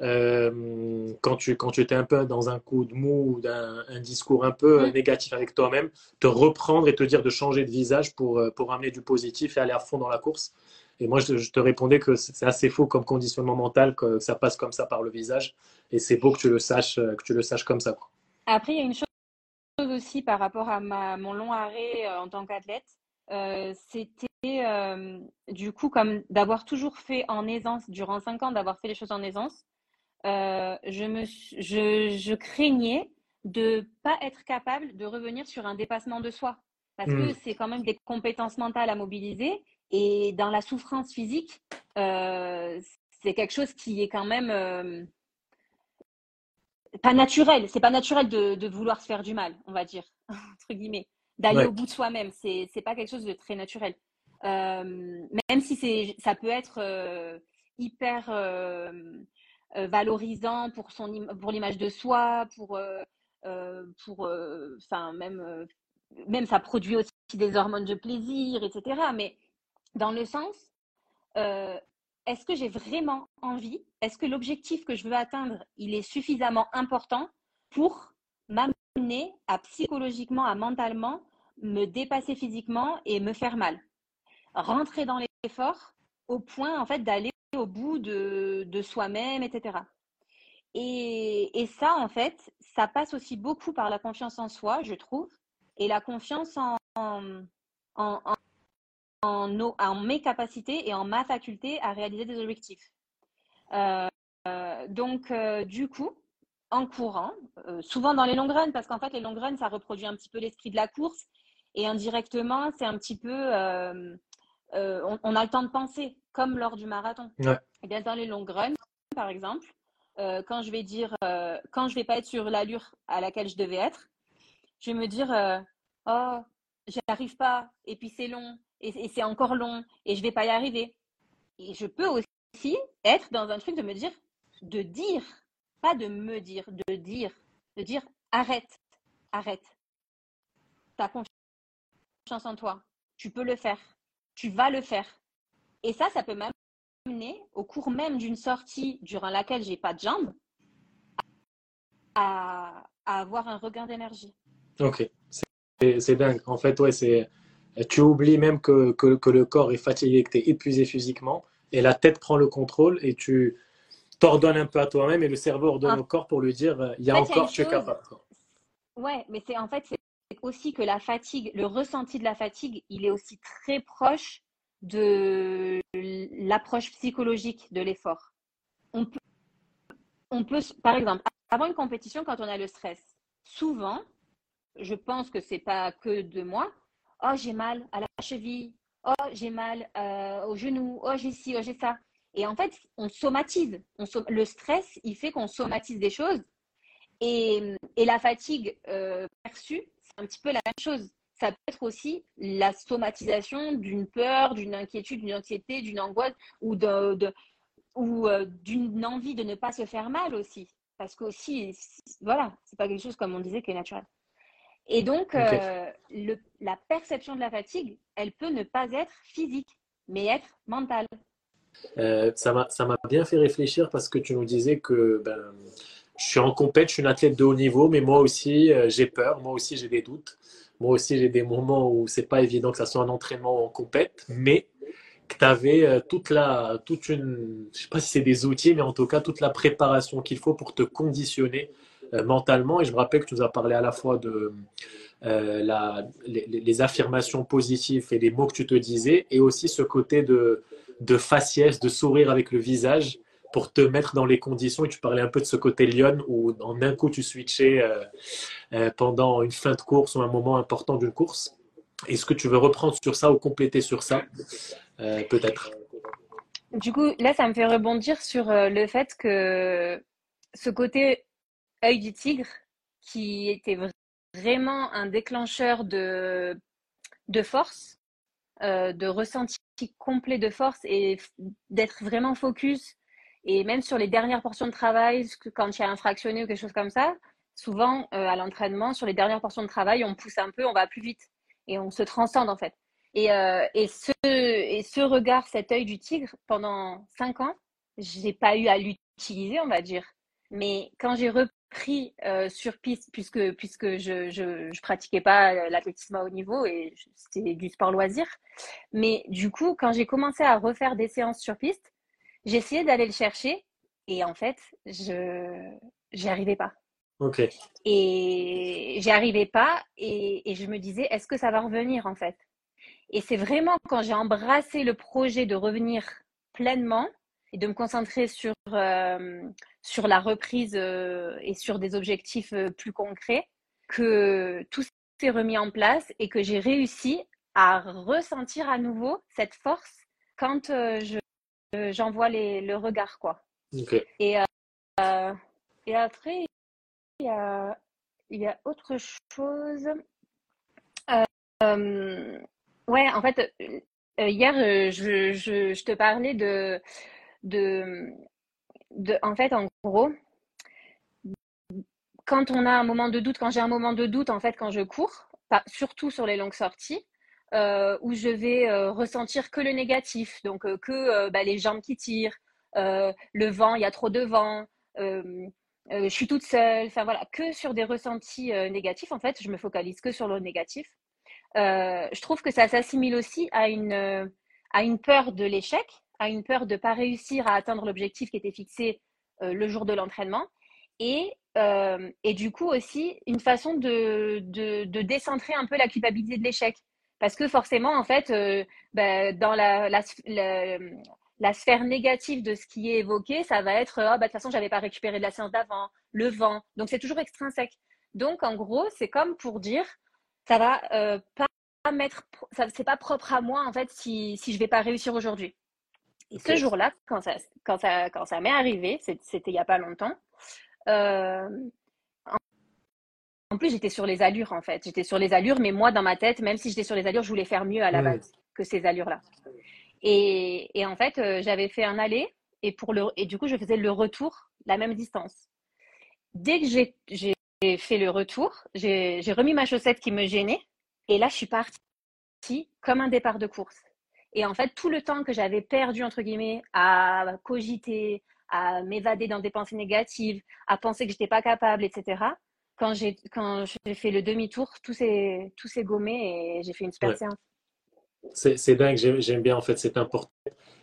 A: euh, quand, tu, quand tu étais un peu dans un coup de mou ou d'un un discours un peu négatif avec toi-même, te reprendre et te dire de changer de visage pour, euh, pour amener du positif et aller à fond dans la course. Et moi, je, te répondais que c'est assez faux comme conditionnement mental, que ça passe comme ça par le visage. Et c'est beau que tu le saches, que tu le saches comme ça.
B: Après, il y a une chose aussi par rapport à ma, mon long arrêt en tant qu'athlète. c'était euh, du coup, comme d'avoir toujours fait en aisance, durant cinq ans, d'avoir fait les choses en aisance, euh, je, me, je, je, craignais de pas être capable de revenir sur un dépassement de soi. Parce que hmm. c'est quand même des compétences mentales à mobiliser. Et dans la souffrance physique, euh, c'est quelque chose qui est quand même pas naturel. C'est pas naturel de, de, vouloir se faire du mal, on va dire, [LAUGHS] entre guillemets. D'aller au bout de soi-même. C'est, pas quelque chose de très naturel. Euh, même si ça peut être euh, hyper euh, valorisant pour, son, pour l'image de soi, pour, pour, enfin même, même ça produit aussi des hormones de plaisir, etc. Mais dans le sens, est-ce que j'ai vraiment envie Est-ce que l'objectif que je veux atteindre, il est suffisamment important pour m'amener à psychologiquement, à mentalement me dépasser physiquement et me faire mal? Rentrer dans l'effort au point en fait d'aller au bout de, soi-même, etc. Et, ça, en fait, ça passe aussi beaucoup par la confiance en soi, je trouve, et la confiance en, mes capacités et en ma faculté à réaliser des objectifs. Euh, donc, euh, du coup, en courant, euh, souvent dans les long runs, parce qu'en fait, les long runs, ça reproduit un petit peu l'esprit de la course, et indirectement, c'est un petit peu, euh, euh, on, on, a le temps de penser, comme lors du marathon.
A: Ouais.
B: Et eh bien, dans les long runs, par exemple, euh, quand je vais dire, quand je vais pas être sur l'allure à laquelle je devais être, je vais me dire, oh, j'y arrive pas, et puis c'est long, et, et c'est encore long, et je vais pas y arriver. Et je peux aussi être dans un truc de me dire, de dire, pas de me dire, de dire, de dire, arrête, arrête. T'as confiance en toi, tu peux le faire, tu vas le faire. Et ça, ça peut m'amener au cours même d'une sortie durant laquelle j'ai pas de jambes à, à avoir un regain d'énergie.
A: Ok, c'est dingue. En fait, ouais, c'est tu oublies même que, que, que, le corps est fatigué, que tu es épuisé physiquement, et la tête prend le contrôle, et tu t'ordonnes un peu à toi-même, et le cerveau ordonne au corps pour lui dire, il y a en fait, encore, tu es capable.
B: Ouais, mais c'est en fait, c'est aussi que la fatigue, le ressenti de la fatigue, il est aussi très proche de l'approche psychologique de l'effort. On peut, on peut, par exemple, avant une compétition, quand on a le stress, souvent, je pense que c'est pas que de moi, oh j'ai mal à la cheville, oh j'ai mal euh, au genou, oh j'ai ci, oh j'ai ça. Et en fait, on somatise. Le stress, il fait qu'on somatise des choses. Et, la fatigue euh, perçue, un petit peu la même chose. Ça peut être aussi la somatisation d'une peur, d'une inquiétude, d'une anxiété, d'une angoisse ou de, de ou euh, d'une envie de ne pas se faire mal aussi. Parce que aussi, voilà, c'est pas quelque chose comme on disait qui est naturel. Et donc, okay. euh, le, la perception de la fatigue, elle peut ne pas être physique, mais être mentale.
A: Euh, ça m'a bien fait réfléchir parce que tu nous disais que ben, je suis en compète, je suis une athlète de haut niveau, mais moi aussi, euh, j'ai peur, moi aussi, j'ai des doutes. Moi aussi, j'ai des moments où c'est pas évident que ça soit un entraînement en compète, mais que tu avais euh, toute la, toute une, je sais pas si c'est des outils, mais en tout cas, toute la préparation qu'il faut pour te conditionner euh, mentalement. Et je me rappelle que tu nous as parlé à la fois de les, affirmations positives et les mots que tu te disais, et aussi ce côté de, de faciès, de sourire avec le visage pour te mettre dans les conditions. Et tu parlais un peu de ce côté lion où en un coup tu switchais euh, euh, pendant une fin de course ou un moment important d'une course. Est-ce que tu veux reprendre sur ça ou compléter sur ça euh, Peut-être?
B: Du coup, là, ça me fait rebondir sur le fait que ce côté œil du tigre, qui était vraiment un déclencheur de, de force, de ressenti complet de force et d'être vraiment focus. Et même sur les dernières portions de travail, quand il y a un fractionné ou quelque chose comme ça, souvent euh, à l'entraînement, sur les dernières portions de travail, on pousse un peu, on va plus vite et on se transcende en fait. Et, euh, ce, regard, cet œil du tigre, pendant cinq ans, j'ai pas eu à l'utiliser, on va dire. Mais quand j'ai repris euh, sur piste, puisque, je, je, je pratiquais pas l'athlétisme à haut niveau et c'était du sport loisir, mais du coup, quand j'ai commencé à refaire des séances sur piste, essayé d'aller le chercher et en fait, je n'y arrivais pas.
A: Ok.
B: Et j'y arrivais pas et, et je me disais, est-ce que ça va revenir en fait? Et c'est vraiment quand j'ai embrassé le projet de revenir pleinement et de me concentrer sur, euh, sur la reprise euh, et sur des objectifs euh, plus concrets, que tout s'est remis en place et que j'ai réussi à ressentir à nouveau cette force quand je, j'envoie les, le regard. Quoi.
A: Okay.
B: Et, euh, et après, il y a, il y a autre chose. Euh, ouais, en fait, hier, je, je, je te parlais de, de, de, en fait, en gros, quand on a un moment de doute, quand j'ai un moment de doute, en fait, quand je cours, surtout sur les longues sorties, euh, où je vais euh, ressentir que le négatif, donc euh, que bah, les jambes qui tirent, le vent, il y a trop de vent, je suis toute seule, enfin voilà, que sur des ressentis négatifs, en fait, je me focalise que sur le négatif. je trouve que ça s'assimile aussi à une, à une peur de l'échec, à une peur de ne pas réussir à atteindre l'objectif qui était fixé le jour de l'entraînement. Et, et, du coup aussi une façon de, de, de décentrer un peu la culpabilité de l'échec. Parce que forcément, en fait, euh, ben, dans la, la, la, sphère négative de ce qui est évoqué, ça va être oh, bah, de toute façon, j'avais pas récupéré de la séance d'avant, le vent. Donc, c'est toujours extrinsèque. Donc, en gros, c'est comme pour dire ça va euh, pas mettre, ça, c'est pas propre à moi, en fait, si, si je vais pas réussir aujourd'hui. Et ce jour-là, quand ça, quand ça, quand ça m'est arrivé, c'était il y a pas longtemps, euh, en plus, j'étais sur les allures, en fait. J'étais sur les allures, mais moi, dans ma tête, même si j'étais sur les allures, je voulais faire mieux à la base que ces allures-là. Et, en fait, euh, j'avais fait un aller et, pour le, et du coup, je faisais le retour, la même distance. Dès que j'ai fait le retour, j'ai remis ma chaussette qui me gênait et là, je suis partie comme un départ de course. Et en fait, tout le temps que j'avais perdu, entre guillemets, à cogiter, à m'évader dans des pensées négatives, à penser que j'étais pas capable, etc., quand j'ai quand j'ai fait le demi-tour, tout s'est tout s'est gommé et j'ai fait une super séance.
A: C'est dingue, j'aime bien en fait, c'est important.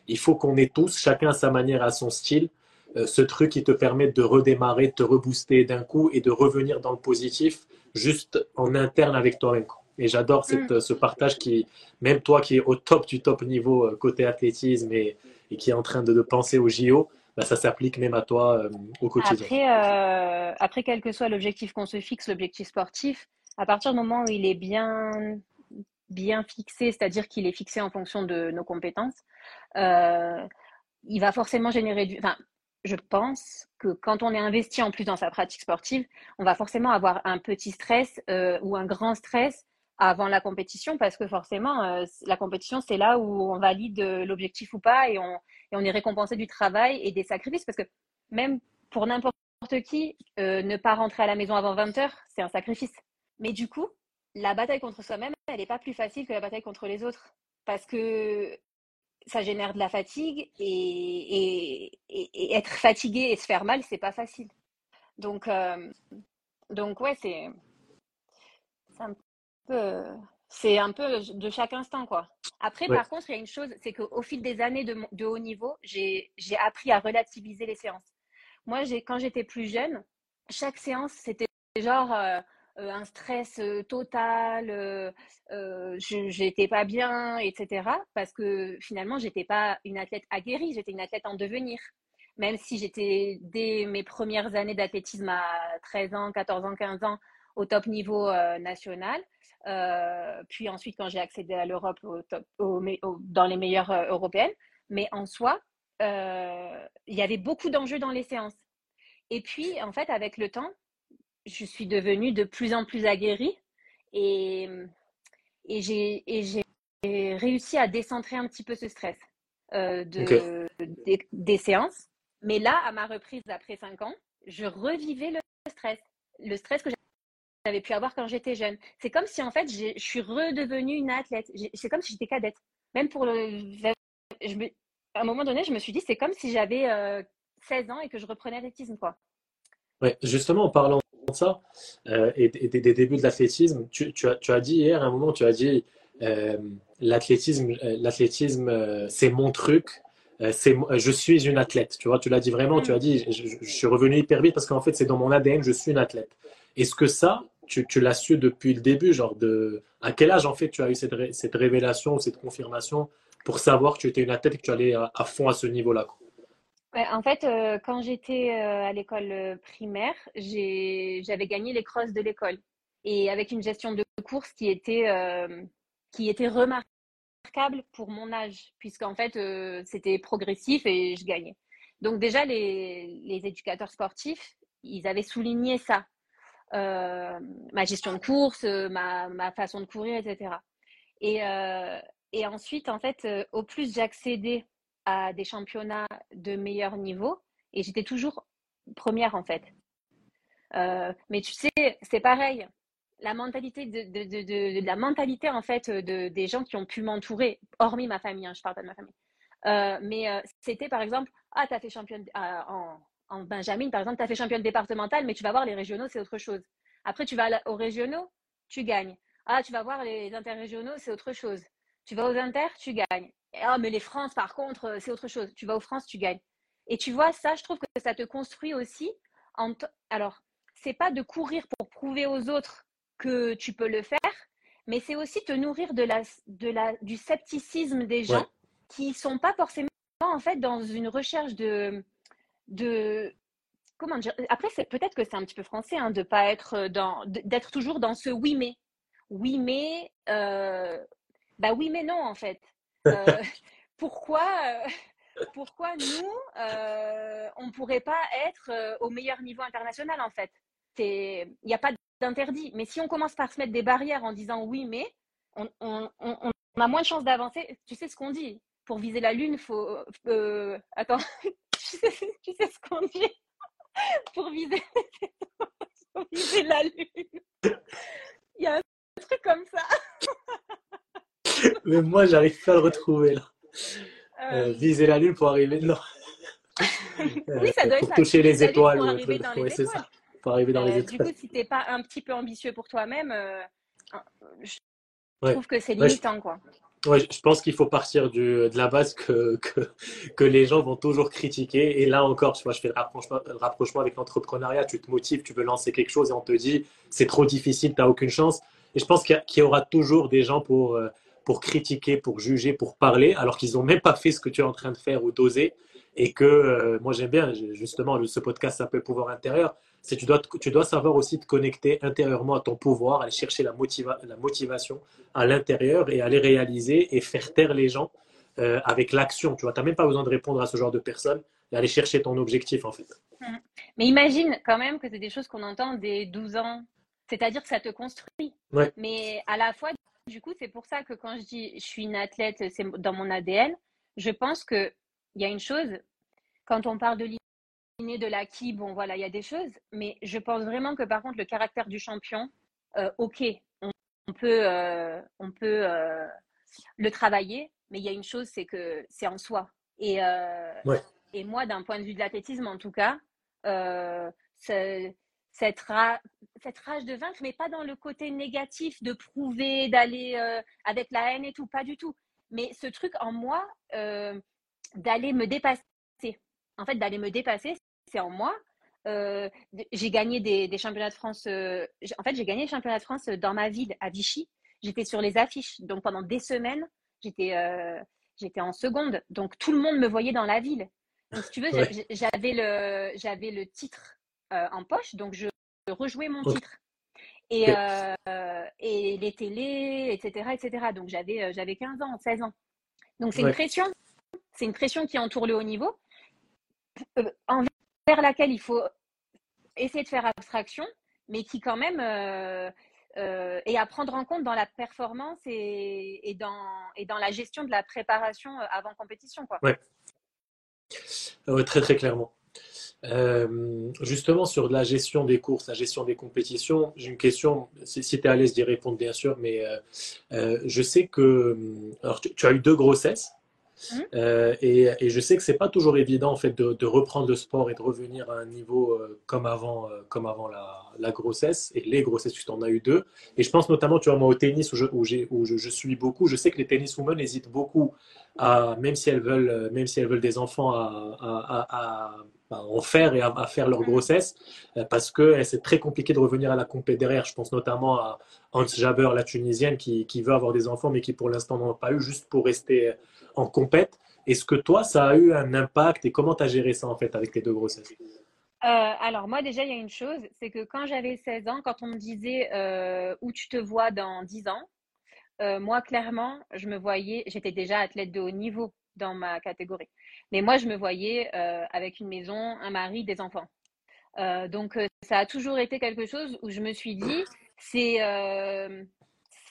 A: Il faut qu'on ait tous, chacun à sa manière, à son style, euh, ce truc qui te permet de redémarrer, de te rebooster d'un coup et de revenir dans le positif, juste en interne avec toi-même. Et j'adore mm. ce partage qui, même toi qui es au top du top niveau euh, côté athlétisme et, et qui est en train de, de penser au JO, bah, ça s'applique même à toi euh, au quotidien.
B: Après, euh, après, quel que soit l'objectif qu'on se fixe, l'objectif sportif, à partir du moment où il est bien, bien fixé, c'est-à-dire qu'il est fixé en fonction de nos compétences, euh, il va forcément générer du. Enfin, je pense que quand on est investi en plus dans sa pratique sportive, on va forcément avoir un petit stress ou un grand stress avant la compétition parce que forcément, la compétition, c'est là où on valide l'objectif ou pas et on, et on est récompensé du travail et des sacrifices parce que même pour n'importe qui, euh, ne pas rentrer à la maison avant 20 heures, c'est un sacrifice. Mais du coup, la bataille contre soi-même, elle n'est pas plus facile que la bataille contre les autres parce que ça génère de la fatigue et, être fatigué et se faire mal, c'est pas facile. Donc, euh, donc ouais, c'est un peu c'est un peu de chaque instant, quoi. Après, par contre, il y a une chose, c'est qu'au fil des années de, haut niveau, j'ai appris à relativiser les séances. Moi, quand j'étais plus jeune, chaque séance, c'était genre euh, euh, un stress euh, total, je n'étais pas bien, etc. Parce que finalement, j'étais pas une athlète aguerrie, j'étais une athlète en devenir. Même si j'étais dès mes premières années d'athlétisme à 13 ans, 14 ans, 15 ans, au top niveau national, euh, puis ensuite quand j'ai accédé à l'Europe dans les meilleures euh, européennes. Mais en soi, euh, il y avait beaucoup d'enjeux dans les séances. Et puis, en fait, avec le temps, je suis devenue de plus en plus aguerrie et, et j'ai réussi à décentrer un petit peu ce stress de, des, séances. Mais là, à ma reprise après 5 ans, je revivais le stress. Le stress que j'avais pu avoir quand j'étais jeune. C'est comme si en fait je suis redevenue une athlète. C'est comme si j'étais cadette. Même pour le, je à un moment donné, je me suis dit c'est comme si j'avais 16 euh, ans et que je reprenais l'athlétisme quoi.
A: Ouais, justement en parlant de ça euh, et, des, débuts de l'athlétisme, tu, tu, as, tu, as, dit hier à un moment, tu as dit euh, l'athlétisme, l'athlétisme c'est mon truc. c'est, je suis une athlète, tu vois, tu l'as dit vraiment, tu as mm. dit, je, je suis revenu hyper vite parce qu'en fait, c'est dans mon ADN, je suis une athlète. Est-ce que ça, tu, l'as su depuis le début genre de, À quel âge, en fait, tu as eu cette, cette révélation, cette confirmation pour savoir que tu étais une athlète et que tu allais à, fond à ce niveau-là
B: En fait, euh, quand j'étais euh, à l'école euh, primaire, j'avais gagné les crosses de l'école. Et avec une gestion de course qui était, qui était remarquable pour mon âge, puisqu'en fait, c'était progressif et je gagnais. Donc déjà, les, les éducateurs sportifs, ils avaient souligné ça euh, ma gestion de course, euh, ma, façon de courir, etc. Et, euh, et ensuite, en fait, au plus j'accédais à des championnats de meilleur niveau, et j'étais toujours première en fait. mais tu sais, c'est pareil. La mentalité la mentalité en fait de, des gens qui ont pu m'entourer, hormis ma famille, hein, je parle pas de ma famille. mais c'était par exemple, ah, tu as fait championne en, en Benjamin, par exemple, tu as fait championne départementale, mais tu vas voir les régionaux, c'est autre chose. Après, tu vas aux régionaux, tu gagnes. Ah, tu vas voir les interrégionaux, c'est autre chose. Tu vas aux inter, tu gagnes. Ah, mais les France, par contre, euh, c'est autre chose. Tu vas aux France, tu gagnes. Et tu vois, ça, je trouve que ça te construit aussi. En Alors, c'est pas de courir pour prouver aux autres que tu peux le faire, mais c'est aussi te nourrir de la, de la, du scepticisme des gens qui qui sont pas forcément en fait dans une recherche de, de comment dire Après, c'est peut-être que c'est un petit peu français hein, de pas être dans, d'être toujours dans ce oui mais, oui mais, euh, bah oui mais non en fait. Euh, [LAUGHS] pourquoi, euh, pourquoi nous, euh, on pourrait pas être au meilleur niveau international en fait? Il n'y a pas d'interdit. Mais si on commence par se mettre des barrières en disant oui mais, on, on, on, on a moins de chances d'avancer. Tu sais ce qu'on dit? Pour viser la lune, faut. attends, tu sais, [LAUGHS] tu sais ce qu'on dit pour viser, [LAUGHS] pour viser la lune. Il y a un truc comme ça.
A: Mais moi, j'arrive pas à le retrouver là. Euh, euh... viser la lune pour arriver. Non. [LAUGHS]
B: oui, ça doit
A: pour
B: être
A: toucher les étoiles.
B: Pour arriver dans les étoiles.
A: Ça. Pour arriver dans les étoiles.
B: Du coup, si t'es pas un petit peu ambitieux pour toi-même, euh, je ouais. trouve que c'est limitant, ouais, je... quoi.
A: Ouais, je pense qu'il faut partir du, de la base que, que, que, les gens vont toujours critiquer. Et là encore, tu vois, je fais le rapprochement, le rapprochement avec l'entrepreneuriat. Tu te motives, tu veux lancer quelque chose et on te dit c'est trop difficile, tu n'as aucune chance. Et je pense qu'il y, aura toujours des gens pour, pour critiquer, pour juger, pour parler, alors qu'ils n'ont même pas fait ce que tu es en train de faire ou d'oser. Et que euh, moi, j'aime bien, justement, ce podcast s'appelle Pouvoir intérieur. C'est tu dois, tu dois savoir aussi te connecter intérieurement à ton pouvoir, aller chercher la, motiva la motivation à l'intérieur et aller réaliser et faire taire les gens euh, avec l'action. Tu vois, tu n'as même pas besoin de répondre à ce genre de personnes et aller chercher ton objectif, en fait.
B: Mmh. Mais imagine quand même que c'est des choses qu'on entend dès 12 ans. C'est-à-dire que ça te construit.
A: Ouais.
B: Mais à la fois, du coup, c'est pour ça que quand je dis je suis une athlète, c'est dans mon ADN, je pense qu'il y a une chose, quand on parle de de l'acquis, bon voilà, il y a des choses, mais je pense vraiment que par contre, le caractère du champion, euh, ok, on, on, peut, euh, on peut euh, le travailler, mais il y a une chose, c'est que c'est en soi. Et,
A: ouais.
B: et moi, d'un point de vue de l'athlétisme, en tout cas, cette, ra cette rage de vaincre, mais pas dans le côté négatif de prouver, d'aller euh, avec la haine et tout, pas du tout. Mais ce truc en moi euh, d'aller me dépasser. En fait, d'aller me dépasser, c'est en moi. Euh, j'ai gagné des, des, championnats de France. Euh, en fait, j'ai gagné les championnats de France dans ma ville, à Vichy. J'étais sur les affiches. Donc pendant des semaines, j'étais euh, j'étais en seconde. Donc tout le monde me voyait dans la ville. Donc si tu veux, ouais. j'avais le, j'avais le titre euh, en poche, donc je rejouais mon okay. titre. Et, okay. euh, et les télés, etc. etc. Donc j'avais, euh, j'avais 15 ans, 16 ans. Donc c'est ouais. une pression, c'est une pression qui entoure le haut niveau, euh, envers laquelle il faut essayer de faire abstraction, mais qui quand même euh, euh, est à prendre en compte dans la performance et, dans, et dans la gestion de la préparation avant compétition. Quoi.
A: Ouais. ouais très très clairement. Euh, justement, sur la gestion des courses, la gestion des compétitions, j'ai une question. Si, tu es à l'aise d'y répondre, bien sûr, mais euh, euh, je sais que alors, tu, tu, as eu deux grossesses. Mmh. Et, et, je sais que c'est pas toujours évident en fait de, de, reprendre le sport et de revenir à un niveau comme avant, comme avant la, la, grossesse et les grossesses, tu en as eu deux. Et je pense notamment, tu vois, moi au tennis où je, où, où je, je suis beaucoup, je sais que les tenniswomen hésitent beaucoup à, même si elles veulent, même si elles veulent des enfants, à, à, à en faire et à, à, faire leur grossesse parce que c'est très compliqué de revenir à la compète derrière. Je pense notamment à Hans Jaber, la tunisienne, qui, qui veut avoir des enfants mais qui pour l'instant n'en a pas eu juste pour rester en compète. Est-ce que toi, ça a eu un impact et comment tu as géré ça en fait avec tes deux grossesses?
B: Euh, alors moi déjà il y a une chose, c'est que quand j'avais 16 ans, quand on me disait euh, où tu te vois dans 10 ans, euh, moi clairement je me voyais, j'étais déjà athlète de haut niveau dans ma catégorie. Mais moi, je me voyais euh, avec une maison, un mari, des enfants. Donc, ça a toujours été quelque chose où je me suis dit, c'est,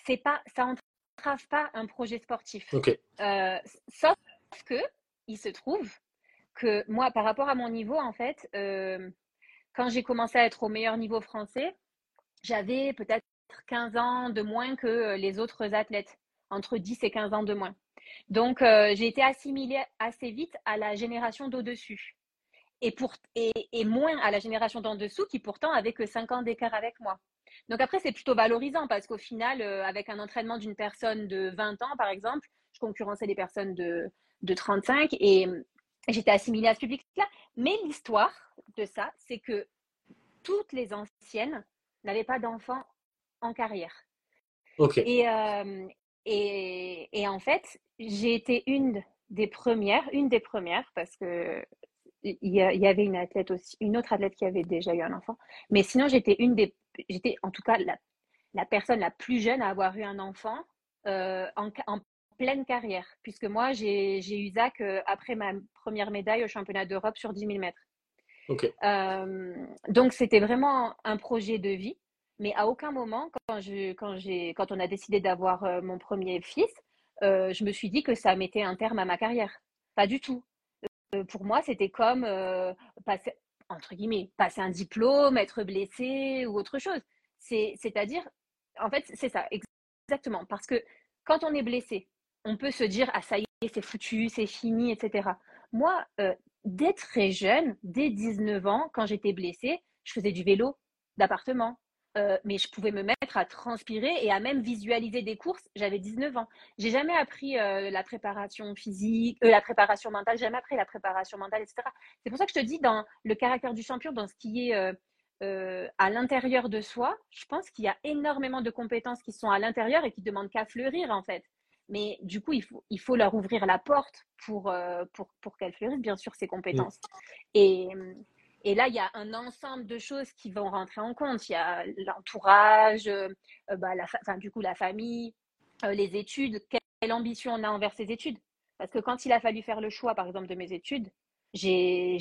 B: c'est pas, ça entrave pas un projet sportif.
A: Okay.
B: Euh, sauf que il se trouve que moi, par rapport à mon niveau, en fait, euh, quand j'ai commencé à être au meilleur niveau français, j'avais peut-être 15 ans de moins que les autres athlètes, entre 10 et 15 ans de moins. Donc, j'ai été assimilée assez vite à la génération d'au-dessus et, pour, et, moins à la génération d'en dessous qui pourtant avait que 5 ans d'écart avec moi. Donc après, c'est plutôt valorisant parce qu'au final, euh, avec un entraînement d'une personne de 20 ans, par exemple, je concurrençais des personnes de, de 35 et j'étais assimilée à ce public-là. Mais l'histoire de ça, c'est que toutes les anciennes n'avaient pas d'enfants en carrière. Et, euh, et, et, en fait, j'ai été une des premières, une des premières, parce que il y, avait une athlète aussi, une autre athlète qui avait déjà eu un enfant. Mais sinon, j'étais une des, j'étais en tout cas la, la, personne la plus jeune à avoir eu un enfant euh, en, en, pleine carrière, puisque moi, j'ai eu Zach euh, après ma première médaille au championnat d'Europe sur 10 000 mètres. Euh, donc, c'était vraiment un projet de vie. Mais à aucun moment, quand, je, quand, quand on a décidé d'avoir mon premier fils, je me suis dit que ça mettait un terme à ma carrière. Pas du tout. Pour moi, c'était comme passer, entre guillemets, passer un diplôme, être blessé ou autre chose. C'est-à-dire, en fait, c'est ça, exactement. Parce que quand on est blessé, on peut se dire, ah ça y est, c'est foutu, c'est fini, etc. Moi, euh, dès très jeune, dès 19 ans, quand j'étais blessée, je faisais du vélo d'appartement, euh, mais je pouvais me mettre à transpirer et à même visualiser des courses. J'avais 19 ans. J'ai jamais appris euh, la préparation physique, euh, la préparation mentale, jamais appris la préparation mentale, etc. C'est pour ça que je te dis, dans le caractère du champion, dans ce qui est à l'intérieur de soi, je pense qu'il y a énormément de compétences qui sont à l'intérieur et qui demandent qu'à fleurir, en fait. Mais du coup, il faut, il faut leur ouvrir la porte pour, pour, pour qu'elles fleurissent, bien sûr, ces compétences. Et, et là, il y a un ensemble de choses qui vont rentrer en compte. Il y a l'entourage, euh, bah, la enfin, du coup la famille, euh, les études, quelle ambition on a envers ces études? Parce que quand il a fallu faire le choix, par exemple, de mes études, j'ai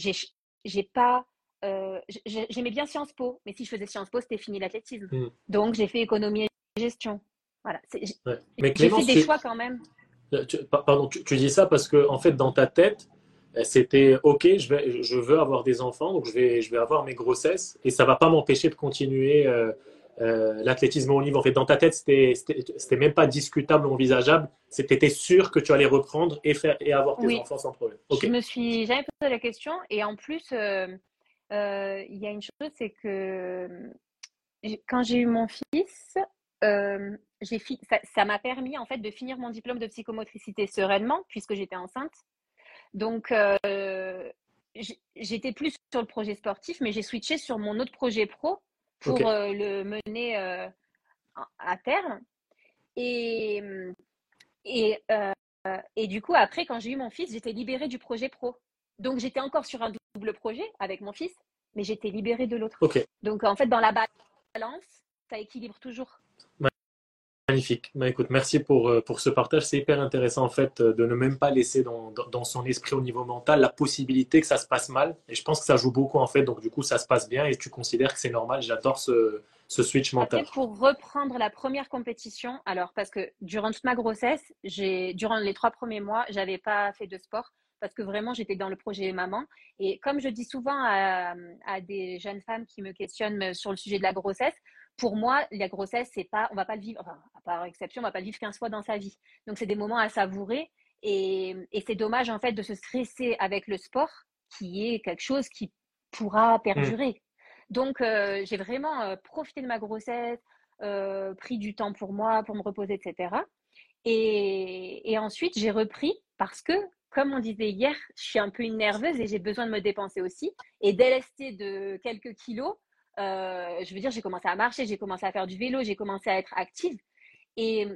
B: pas. Euh, j'aimais bien Sciences Po, mais si je faisais Sciences Po, c'était fini l'athlétisme. Hmm. Donc j'ai fait économie et gestion. Voilà. J'ai fait des choix quand même.
A: pardon, tu, tu, dis ça parce que en fait, dans ta tête, euh, c'était ok, je, vais, je veux avoir des enfants, donc je vais, je vais avoir mes grossesses et ça va pas m'empêcher de continuer euh, euh, l'athlétisme au niveau. En fait, dans ta tête, c'était même pas discutable ou envisageable. C'était sûr que tu allais reprendre et, faire, et avoir tes enfants sans problème.
B: Je me suis jamais posé la question et en plus, il y a une chose, c'est que quand j'ai eu mon fils, ça m'a permis en fait de finir mon diplôme de psychomotricité sereinement puisque j'étais enceinte. Donc, euh, j'étais plus sur le projet sportif, mais j'ai switché sur mon autre projet pro pour euh, le mener euh, à terme. Et, et, et du coup, après, quand j'ai eu mon fils, j'étais libérée du projet pro. Donc, j'étais encore sur un double projet avec mon fils, mais j'étais libérée de l'autre. Donc, en fait, dans la balance, ça équilibre toujours.
A: Magnifique. Bah, écoute, merci pour, euh, pour ce partage. C'est hyper intéressant en fait euh, de ne même pas laisser dans, dans, son esprit au niveau mental la possibilité que ça se passe mal. Et je pense que ça joue beaucoup en fait. Donc du coup, ça se passe bien et tu considères que c'est normal. J'adore ce, ce, switch mental.
B: pour reprendre la première compétition, alors parce que durant toute ma grossesse, j'ai durant les trois premiers mois, j'avais pas fait de sport parce que vraiment j'étais dans le projet maman. Et comme je dis souvent à, à des jeunes femmes qui me questionnent sur le sujet de la grossesse, pour moi, la grossesse, c'est pas, on va pas le vivre, enfin, à part exception, on va pas le vivre 15 fois dans sa vie. Donc, c'est des moments à savourer. Et, et c'est dommage, en fait, de se stresser avec le sport, qui est quelque chose qui pourra perdurer. Mmh. Donc, euh, j'ai vraiment euh, profité de ma grossesse, euh, pris du temps pour moi, pour me reposer, etc. Et, et ensuite, j'ai repris parce que, comme on disait hier, je suis un peu une nerveuse et j'ai besoin de me dépenser aussi. Et délester de quelques kilos, euh, je veux dire, j'ai commencé à marcher, j'ai commencé à faire du vélo, j'ai commencé à être active. Et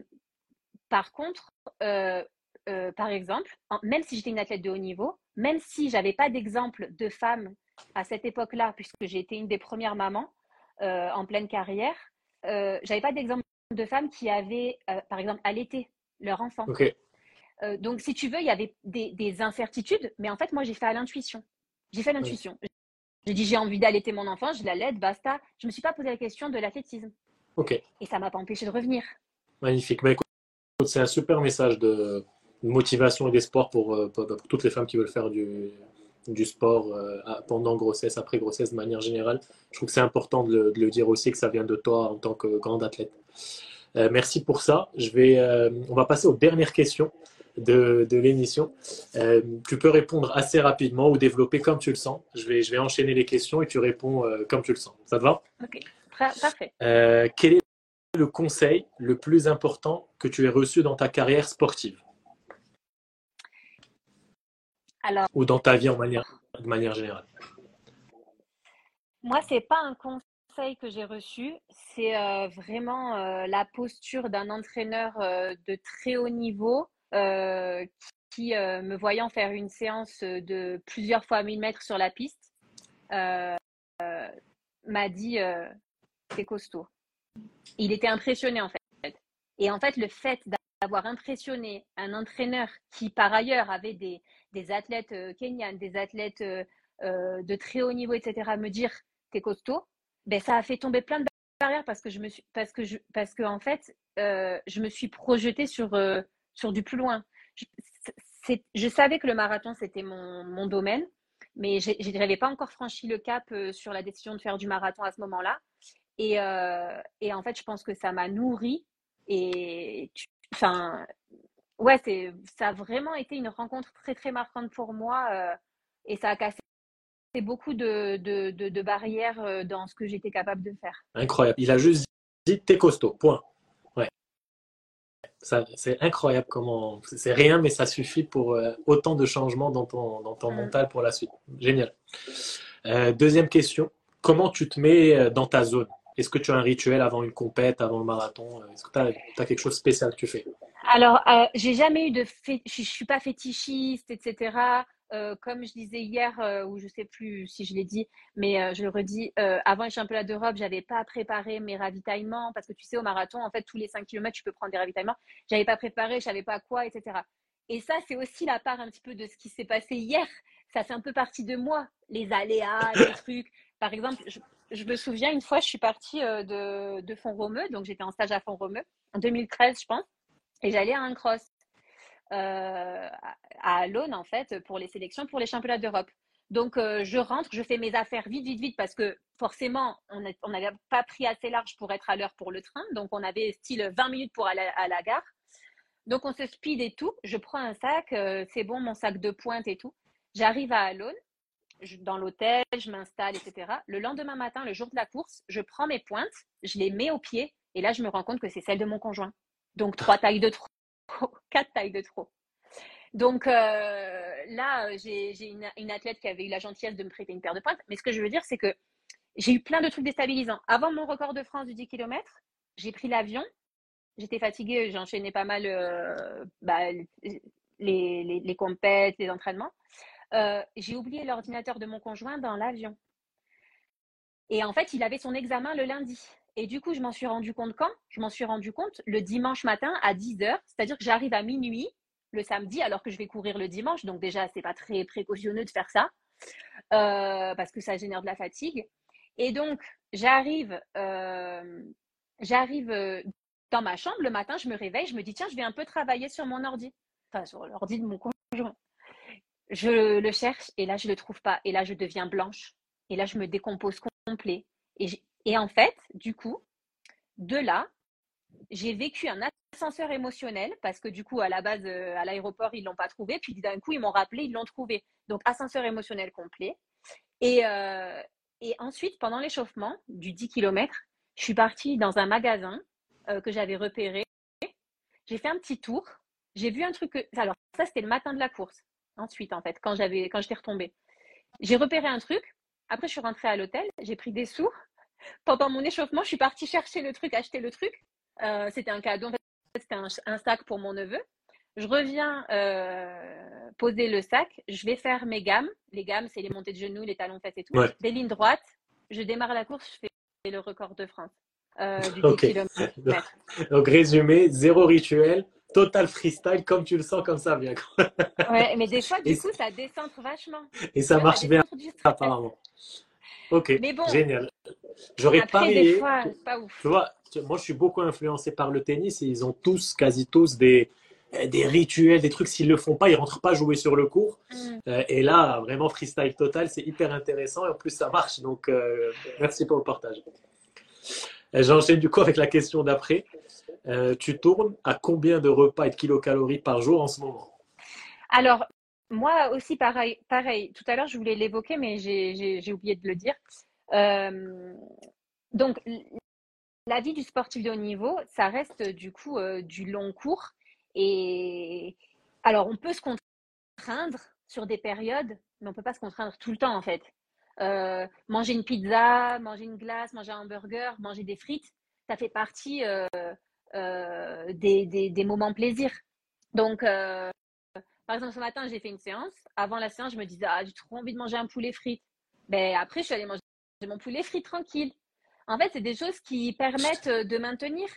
B: par contre, euh, euh, par exemple, même si j'étais une athlète de haut niveau, même si j'avais pas d'exemple de femmes à cette époque-là, puisque j'ai été une des premières mamans en pleine carrière, j'avais pas d'exemple de femmes qui avaient, par exemple, allaité leur enfant. donc, si tu veux, il y avait des, des, incertitudes, mais en fait, moi, j'ai fait à l'intuition. J'ai fait l'intuition. J'ai dit j'ai envie d'allaiter mon enfant, je l'allaite, basta. Je ne me suis pas posé la question de l'athlétisme.
A: Ok.
B: Et ça ne m'a pas empêché de revenir.
A: Magnifique. Bah, c'est un super message de motivation et d'espoir pour, euh, pour, toutes les femmes qui veulent faire du, du sport euh, pendant grossesse, après grossesse de manière générale. Je trouve que c'est important de le, dire aussi que ça vient de toi en tant que grande athlète. Euh, merci pour ça. Je vais, on va passer aux dernières questions de, de l'émission. tu peux répondre assez rapidement ou développer comme tu le sens. Je vais, je vais enchaîner les questions et tu réponds comme tu le sens. Ça te va?
B: Ok, parfait.
A: quel est le conseil le plus important que tu aies reçu dans ta carrière sportive? Ou dans ta vie en manière, de manière générale?
B: Moi, c'est pas un conseil que j'ai reçu, c'est euh, vraiment euh, la posture d'un entraîneur euh, de très haut niveau qui, me voyant faire une séance de plusieurs fois 1000 mètres sur la piste, m'a dit c'est costaud. Il était impressionné en fait. Et en fait, le fait d'avoir impressionné un entraîneur qui par ailleurs avait des, des athlètes euh, kenyanes, des athlètes euh, euh, de très haut niveau, etc., me dire t'es costaud, ben, ça a fait tomber plein de barrières parce que je me suis, parce que je, parce que en fait, je me suis projetée sur, sur du plus loin. Je, savais que le marathon c'était mon, domaine, mais je n'avais pas encore franchi le cap sur la décision de faire du marathon à ce moment-là. Et, et en fait, je pense que ça m'a nourri. Et enfin, ouais, ça a vraiment été une rencontre très, très marquante pour moi euh, et ça a cassé beaucoup de, de, barrières euh, dans ce que j'étais capable de faire.
A: Incroyable. Il a juste dit t'es costaud, point. C'est incroyable comment. C'est rien, mais ça suffit pour euh, autant de changements dans ton, dans ton mm. mental pour la suite. Génial. deuxième question. Comment tu te mets dans ta zone? Est-ce que tu as un rituel avant une compète, avant le marathon? Est-ce que tu as, quelque chose de spécial que tu fais?
B: Alors, euh, j'ai jamais eu de. Je suis pas fétichiste, etc. Euh, comme je disais hier, euh, ou je sais plus si je l'ai dit, mais je le redis, avant les championnats d'Europe, j'avais pas préparé mes ravitaillements parce que tu sais, au marathon, en fait, tous les 5 km, tu peux prendre des ravitaillements. J'avais pas préparé, je savais pas quoi, etc. Et ça, c'est aussi la part un petit peu de ce qui s'est passé hier. Ça fait un peu partie de moi, les aléas, les [COUGHS] trucs. Par exemple, je, me souviens une fois, je suis partie de, de Font-Romeu, donc j'étais en stage à Font-Romeu en 2013, je pense. Et j'allais à un cross euh, à Alone, en fait, pour les sélections, pour les championnats d'Europe. Donc, euh, je rentre, je fais mes affaires vite, vite, vite, parce que forcément, on n'avait pas pris assez large pour être à l'heure pour le train. Donc, on avait style 20 minutes pour aller à la gare. Donc, on se speed et tout. Je prends un sac, euh, c'est bon, mon sac de pointe et tout. J'arrive à Alone, dans l'hôtel, je m'installe, etc. Le lendemain matin, le jour de la course, je prends mes pointes, je les mets au pied, et là, je me rends compte que c'est celle de mon conjoint. Donc, trois tailles de trop, [LAUGHS] quatre tailles de trop. Donc euh, là, j'ai une, athlète qui avait eu la gentillesse de me prêter une paire de pointes. Mais ce que je veux dire, c'est que j'ai eu plein de trucs déstabilisants. Avant mon record de France du 10 km, j'ai pris l'avion. J'étais fatiguée, j'enchaînais pas mal euh, bah, les, les, les compètes, les entraînements. Euh, j'ai oublié l'ordinateur de mon conjoint dans l'avion. Et en fait, il avait son examen le lundi. Et du coup, je m'en suis rendu compte quand? Je m'en suis rendu compte le dimanche matin à 10h, c'est-à-dire que j'arrive à minuit le samedi alors que je vais courir le dimanche. Donc déjà, c'est pas très précautionneux de faire ça euh, parce que ça génère de la fatigue. Et donc, j'arrive, euh, euh, dans ma chambre le matin, je me réveille, je me dis tiens, je vais un peu travailler sur mon ordi, enfin sur l'ordi de mon conjoint. Je le cherche et là je le trouve pas et là je deviens blanche et là je me décompose complet et et en fait, du coup, de là, j'ai vécu un ascenseur émotionnel parce que du coup, à la base, euh, à l'aéroport, ils ne l'ont pas trouvé. Puis d'un coup, ils m'ont rappelé, ils l'ont trouvé. Donc, ascenseur émotionnel complet. Et, euh, ensuite, pendant l'échauffement du 10 km, je suis partie dans un magasin euh, que j'avais repéré. J'ai fait un petit tour. J'ai vu un truc. Alors, ça, c'était le matin de la course. Ensuite, en fait, quand j'étais retombée. J'ai repéré un truc. Après, je suis rentrée à l'hôtel. J'ai pris des sous pendant mon échauffement, je suis partie chercher le truc, acheter le truc. Euh, c'était un cadeau, c'était un, sac pour mon neveu. Je reviens euh, poser le sac, je vais faire mes gammes. Les gammes, c'est les montées de genoux, les talons fesses et tout. Des lignes droites. Je démarre la course, je fais le record de France. Euh, du 10 km. [LAUGHS]
A: Donc, résumé, zéro rituel, total freestyle, comme tu le sens, comme ça bien.
B: ouais, mais des fois, du coup, ça descend vachement.
A: Et ça marche bien, apparemment. Ok, génial. J'aurais parié. Tu vois, moi, je suis beaucoup influencé par le tennis et ils ont tous, quasi tous, des, des rituels, des trucs. S'ils le font pas, ils rentrent pas jouer sur le cours. Mm. et là, vraiment freestyle total, c'est hyper intéressant et en plus ça marche. Donc merci pour le partage. J'enchaîne du coup avec la question d'après. tu tournes à combien de repas et de kilocalories par jour en ce moment?
B: Alors, moi aussi, pareil. pareil. Tout à l'heure, je voulais l'évoquer, mais j'ai oublié de le dire. Euh, donc, la vie du sportif de haut niveau, ça reste du coup euh, du long cours. Et alors, on peut se contraindre sur des périodes, mais on ne peut pas se contraindre tout le temps, en fait. Euh, manger une pizza, manger une glace, manger un hamburger, manger des frites, ça fait partie des, des, moments plaisir. Donc, par exemple, ce matin, j'ai fait une séance. Avant la séance, je me disais, ah, j'ai trop envie de manger un poulet frit. Ben, après, je suis allée manger mon poulet frit tranquille. En fait, c'est des choses qui permettent euh, de maintenir.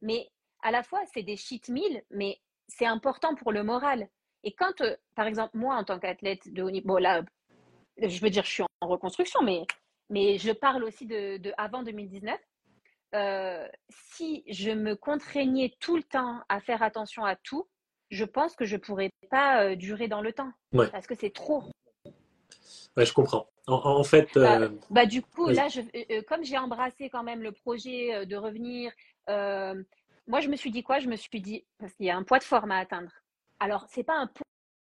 B: Mais à la fois, c'est des cheat meals, mais c'est important pour le moral. Et quand, euh, par exemple, moi, en tant qu'athlète de haut niveau, bon, là, je veux dire, je suis en reconstruction, mais, mais je parle aussi de, avant 2019. Euh, si je me contraignais tout le temps à faire attention à tout, je pense que je pourrais pas euh, durer dans le temps parce que c'est trop.
A: Ouais, je comprends. En, fait,
B: bah, euh, bah, du coup, là, je, euh, comme j'ai embrassé quand même le projet de revenir, moi, je me suis dit quoi? Je me suis dit parce qu'il y a un poids de forme à atteindre. Alors, c'est pas un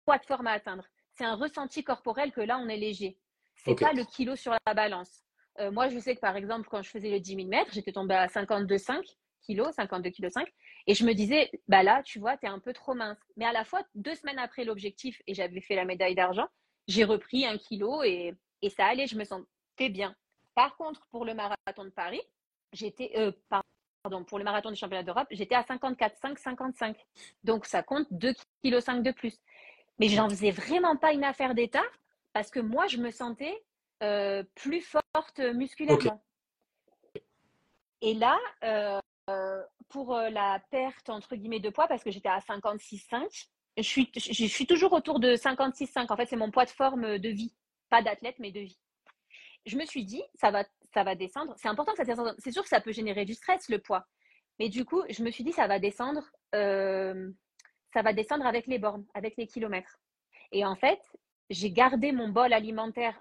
B: poids de forme à atteindre, c'est un ressenti corporel que là, on est léger. C'est pas le kilo sur la balance. moi, je sais que par exemple, quand je faisais le 10 000 mètres, j'étais tombée à 52,5 kilos, 52 kg 5. Et je me disais, bah là, tu vois, tu es un peu trop mince. Mais à la fois, deux semaines après l'objectif, et j'avais fait la médaille d'argent, j'ai repris un kilo et, et, ça allait, je me sentais bien. Par contre, pour le marathon de Paris, j'étais, euh, pardon, pour le marathon du championnat d'Europe, j'étais à 54,5, 55. Donc ça compte 2,5 kg de plus. Mais j'en faisais vraiment pas une affaire d'état parce que moi, je me sentais euh, plus forte musculairement. Et là, euh, euh, pour euh, la perte entre guillemets de poids parce que j'étais à 56,5. Je suis, je suis toujours autour de 56,5. En fait, c'est mon poids de forme de vie, pas d'athlète, mais de vie. Je me suis dit, ça va, ça va descendre. C'est important que ça descende. C'est sûr que ça peut générer du stress, le poids. Mais du coup, je me suis dit, ça va descendre. Euh, ça va descendre avec les bornes, avec les kilomètres. Et en fait, j'ai gardé mon bol alimentaire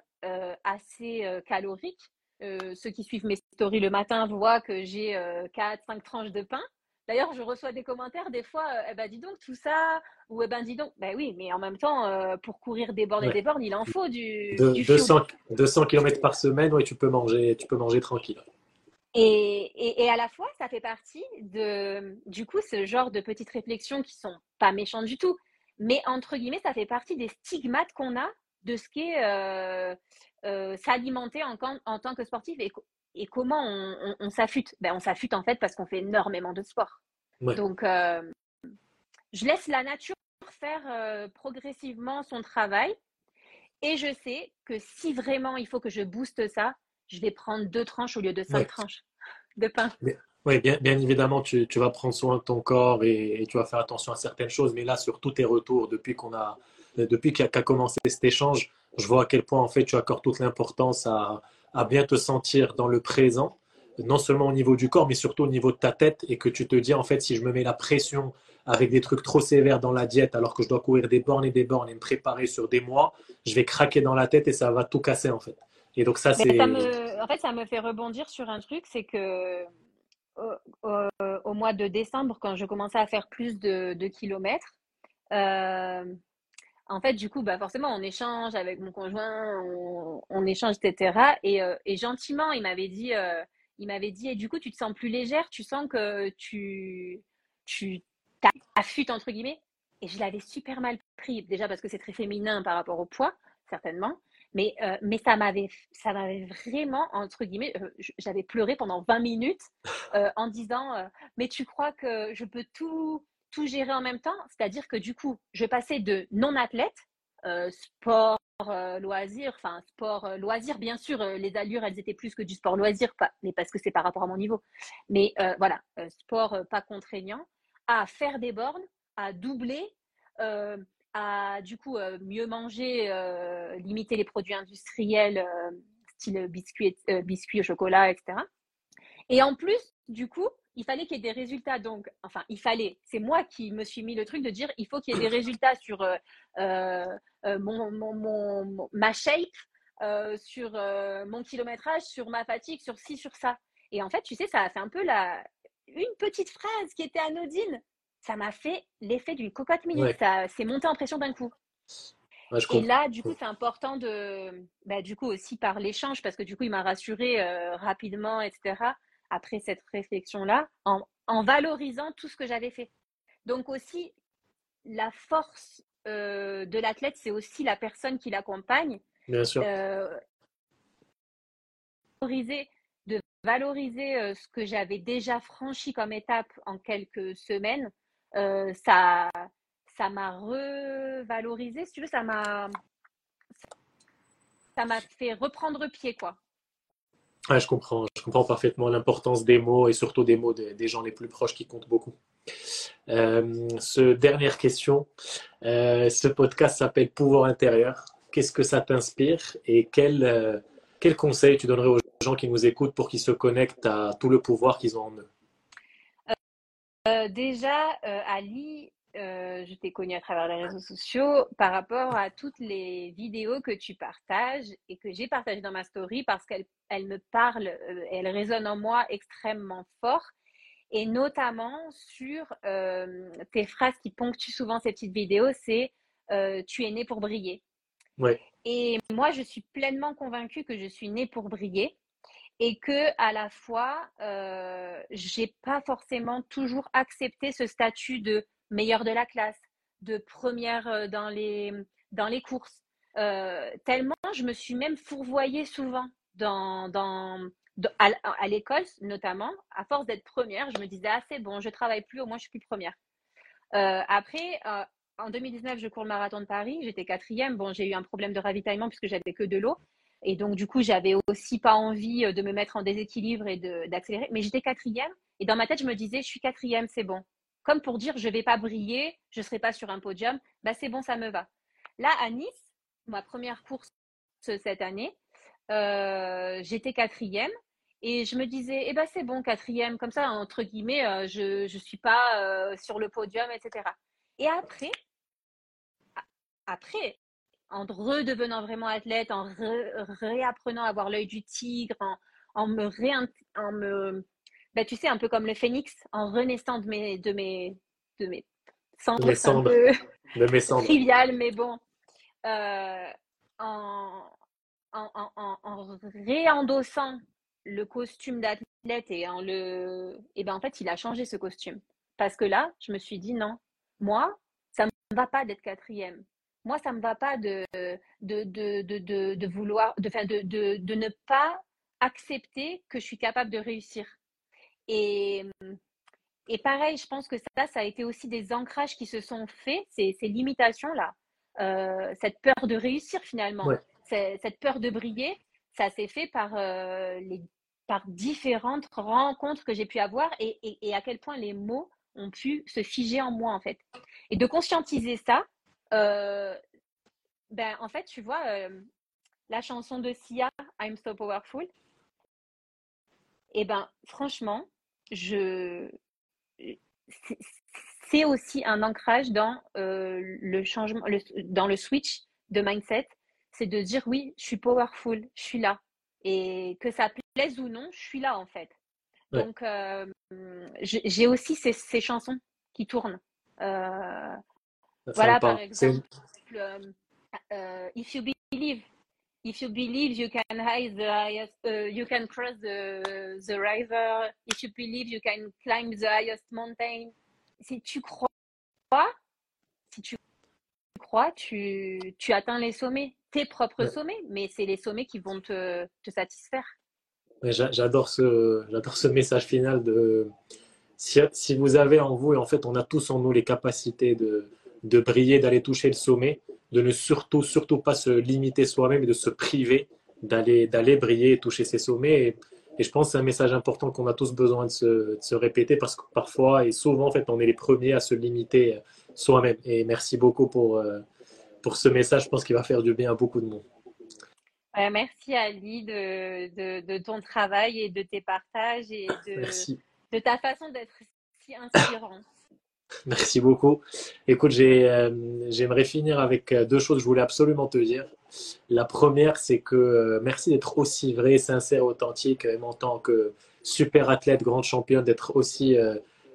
B: assez calorique euh, ceux qui suivent mes stories le matin voient que j'ai 4, euh, 5 tranches de pain. D'ailleurs, je reçois des commentaires des fois, euh, eh ben dis donc tout ça, ou eh ben dis donc, ben oui, mais en même temps, pour courir des bornes et des bornes, il en faut du,
A: 200, 200 km par semaine, oui, tu peux manger, tu peux manger tranquille.
B: Et, et, à la fois, ça fait partie de, du coup, ce genre de petites réflexions qui sont pas méchantes du tout, mais entre guillemets, ça fait partie des stigmates qu'on a de ce qu'est euh, euh, s'alimenter en, en, tant que sportif et, et comment on, s'affûte. Ben, on s'affûte en fait parce qu'on fait énormément de sport. Donc, euh, je laisse la nature faire progressivement son travail. Et je sais que si vraiment il faut que je booste ça, je vais prendre deux tranches au lieu de cinq tranches de pain.
A: Oui, bien, bien, évidemment, tu, tu, vas prendre soin de ton corps et, et, tu vas faire attention à certaines choses. Mais là, sur tous tes retours, depuis qu'on a, depuis qu'a commencé cet échange, je vois à quel point en fait tu accordes toute l'importance à, bien te sentir dans le présent, non seulement au niveau du corps, mais surtout au niveau de ta tête, et que tu te dis en fait si je me mets la pression avec des trucs trop sévères dans la diète, alors que je dois courir des bornes et des bornes et me préparer sur des mois, je vais craquer dans la tête et ça va tout casser en fait. Et donc ça c'est.
B: En fait, ça me fait rebondir sur un truc, c'est que au, mois de décembre, quand je commençais à faire plus de, kilomètres, euh, en fait, du coup, bah, forcément, on échange avec mon conjoint, on, échange, etc. Euh, et, gentiment, il m'avait dit, euh, il m'avait dit, et du coup, tu te sens plus légère, tu sens que tu, tu t'affûtes, entre guillemets? Et je l'avais super mal pris, déjà parce que c'est très féminin par rapport au poids, certainement. Mais, euh, mais ça m'avait ça m'avait vraiment, entre guillemets, j'avais pleuré pendant 20 minutes en disant, mais tu crois que je peux tout tout gérer en même temps. C'est-à-dire que du coup, je passais de non-athlète, euh, sport, euh, loisir, enfin sport, euh, loisir, bien sûr, les allures, elles étaient plus que du sport loisir, mais parce que c'est par rapport à mon niveau. Mais voilà, sport pas contraignant, à faire des bornes, à doubler, à du coup mieux manger, limiter les produits industriels, style biscuits, biscuits au chocolat, etc. Et en plus, du coup, il fallait qu'il y ait des résultats. Donc, enfin, il fallait. C'est moi qui me suis mis le truc de dire il faut qu'il y ait des résultats sur euh, euh, euh, mon, mon, ma shape, sur mon kilométrage, sur ma fatigue, sur ci, sur ça. Et en fait, tu sais, ça a fait un peu la, une petite phrase qui était anodine. Ça m'a fait l'effet d'une cocotte minute. Ça s'est monté en pression d'un coup. et là, du coup, c'est important de, bah, du coup, aussi par l'échange, parce que du coup, il m'a rassuré rapidement, etc après cette réflexion-là en, valorisant tout ce que j'avais fait. Donc aussi, la force euh, de l'athlète, c'est aussi la personne qui l'accompagne.
A: Bien sûr. Euh,
B: de valoriser euh, ce que j'avais déjà franchi comme étape en quelques semaines, ça ça m'a revalorisé, si tu veux, ça m'a ça m'a fait reprendre pied, quoi
A: je comprends, je comprends parfaitement l'importance des mots et surtout des mots des, gens les plus proches qui comptent beaucoup. Euh, dernière question, euh, ce podcast s'appelle Pouvoir intérieur. Qu'est-ce que ça t'inspire et quel, euh, quel conseil tu donnerais aux gens qui nous écoutent pour qu'ils se connectent à tout le pouvoir qu'ils ont en eux?
B: Déjà, Ali, euh, je t'ai connu à travers les réseaux sociaux par rapport à toutes les vidéos que tu partages et que j'ai partagées dans ma story parce qu'elles me parlent, euh, elles résonnent en moi extrêmement fort et notamment sur euh, tes phrases qui ponctuent souvent ces petites vidéos, c'est tu es né pour briller.
A: Ouais.
B: Et moi, je suis pleinement convaincue que je suis née pour briller et que à la fois, euh, j'ai pas forcément toujours accepté ce statut de meilleure de la classe, de première euh, dans les, dans les courses. Euh, tellement, je me suis même fourvoyée souvent dans, dans, à, l'école, notamment, à force d'être première, je me disais, ah c'est bon, je travaille plus, au moins je suis plus première. Euh, après, en 2019, je cours le marathon de Paris, j'étais quatrième. Bon, j'ai eu un problème de ravitaillement puisque j'avais que de l'eau. Et donc, du coup, j'avais aussi pas envie de me mettre en déséquilibre et d'accélérer. Mais j'étais quatrième. Et dans ma tête, je me disais, je suis quatrième, c'est bon comme pour dire je ne vais pas briller, je ne serai pas sur un podium, bah c'est bon, ça me va. Là, à Nice, ma première course cette année, euh, j'étais quatrième et je me disais, eh ben c'est bon, quatrième, comme ça, entre guillemets, euh, je ne suis pas euh, sur le podium, etc. Et après, après, en redevenant vraiment athlète, en réapprenant à avoir l'œil du tigre, en, me, ré en me bah, tu sais, un peu comme le phénix, en renaissant de mes, de mes, de mes cendres.
A: C'est un peu
B: trivial, mais bon. Euh, en, en, en, réendossant le costume d'athlète et en le. Et ben en fait, il a changé ce costume. Parce que là, je me suis dit non, moi, ça ne me va pas d'être quatrième. Moi, ça ne me va pas de, de, de, de, de vouloir, de, de, de, de ne pas accepter que je suis capable de réussir. Et, et pareil, je pense que ça, ça a été aussi des ancrages qui se sont faits, ces, ces limitations-là, euh, cette peur de réussir finalement, cette peur de briller, ça s'est fait par, euh, les, par différentes rencontres que j'ai pu avoir et, et, à quel point les mots ont pu se figer en moi en fait. Et de conscientiser ça, euh, ben en fait, tu vois, la chanson de Sia, I'm So Powerful, et ben franchement, je c'est aussi un ancrage dans euh, le changement, dans le switch de mindset, c'est de dire oui, je suis powerful, je suis là. Et que ça plaise ou non, je suis là en fait. Donc, euh, j'ai aussi ces, ces, chansons qui tournent. Euh, voilà, par exemple, If You Believe, if you believe you can hide the highest, uh, you can cross the, the river. If you believe you can climb the highest mountain. Si tu crois, si tu crois, tu, tu atteins les sommets, tes propres sommets, mais c'est les sommets qui vont te, te satisfaire.
A: J'adore ce, j'adore ce message final de si, si, vous avez en vous, et en fait on a tous en nous les capacités de, de briller, d'aller toucher le sommet, de ne surtout, surtout pas se limiter soi-même et de se priver d'aller, d'aller briller et toucher ses sommets. Et, je pense que c'est un message important qu'on a tous besoin de se, se, répéter parce que parfois et souvent, en fait, on est les premiers à se limiter soi-même. Et merci beaucoup pour, euh, pour ce message. Je pense qu'il va faire du bien à beaucoup de monde.
B: merci Ali de, de, de, ton travail et de tes partages et de, de ta façon d'être si inspirant. [LAUGHS]
A: Merci beaucoup. Écoute, euh, j'aimerais finir avec euh, deux choses que je voulais absolument te dire. La première, c'est que euh, merci d'être aussi vrai, sincère, authentique, même en tant que super athlète, grande championne, d'être aussi,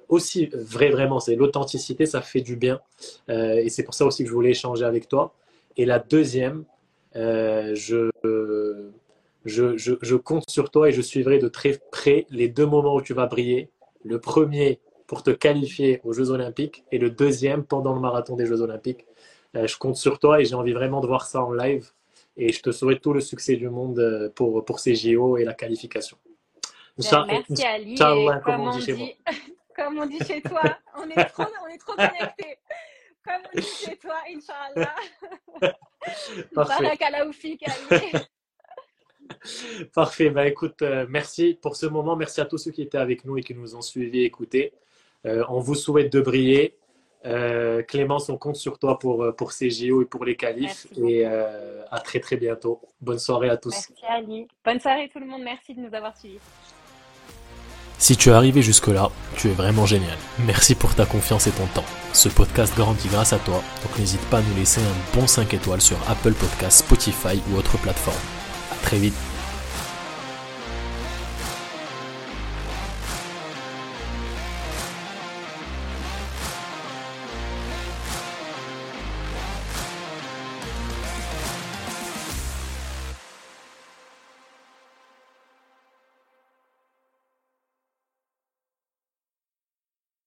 A: aussi vrai vraiment. C'est l'authenticité, ça fait du bien. et c'est pour ça aussi que je voulais échanger avec toi. Et la deuxième, je, je, je, je compte sur toi et je suivrai de très près les deux moments où tu vas briller. Le premier, pour te qualifier aux Jeux Olympiques et le deuxième pendant le marathon des Jeux Olympiques. Euh, je compte sur toi et j'ai envie vraiment de voir ça en live. Et je te souhaite tout le succès du monde euh, pour, pour ces JO et la qualification.
B: Ben, merci Ali. Ciao, comme, on, dit chez moi. [LAUGHS] comme on dit chez toi, on est trop, on est trop connectés. Comme on dit chez toi, Inch'Allah. [LAUGHS]
A: Parfait. [LAUGHS] Parfait. Bah, écoute, euh, merci pour ce moment. Merci à tous ceux qui étaient avec nous et qui nous ont suivis et écoutés. Euh, on vous souhaite de briller. Euh, Clémence, on compte sur toi pour, euh, pour ces JO et pour les qualifs. Et à très très bientôt. Bonne soirée à tous.
B: Merci Ali. Bonne soirée tout le monde. Merci de nous avoir suivis.
C: Si tu es arrivé jusque-là, tu es vraiment génial. Merci pour ta confiance et ton temps. Ce podcast grandit grâce à toi, donc n'hésite pas à nous laisser un bon 5 étoiles sur Apple Podcasts, Spotify ou autre plateforme. À très vite.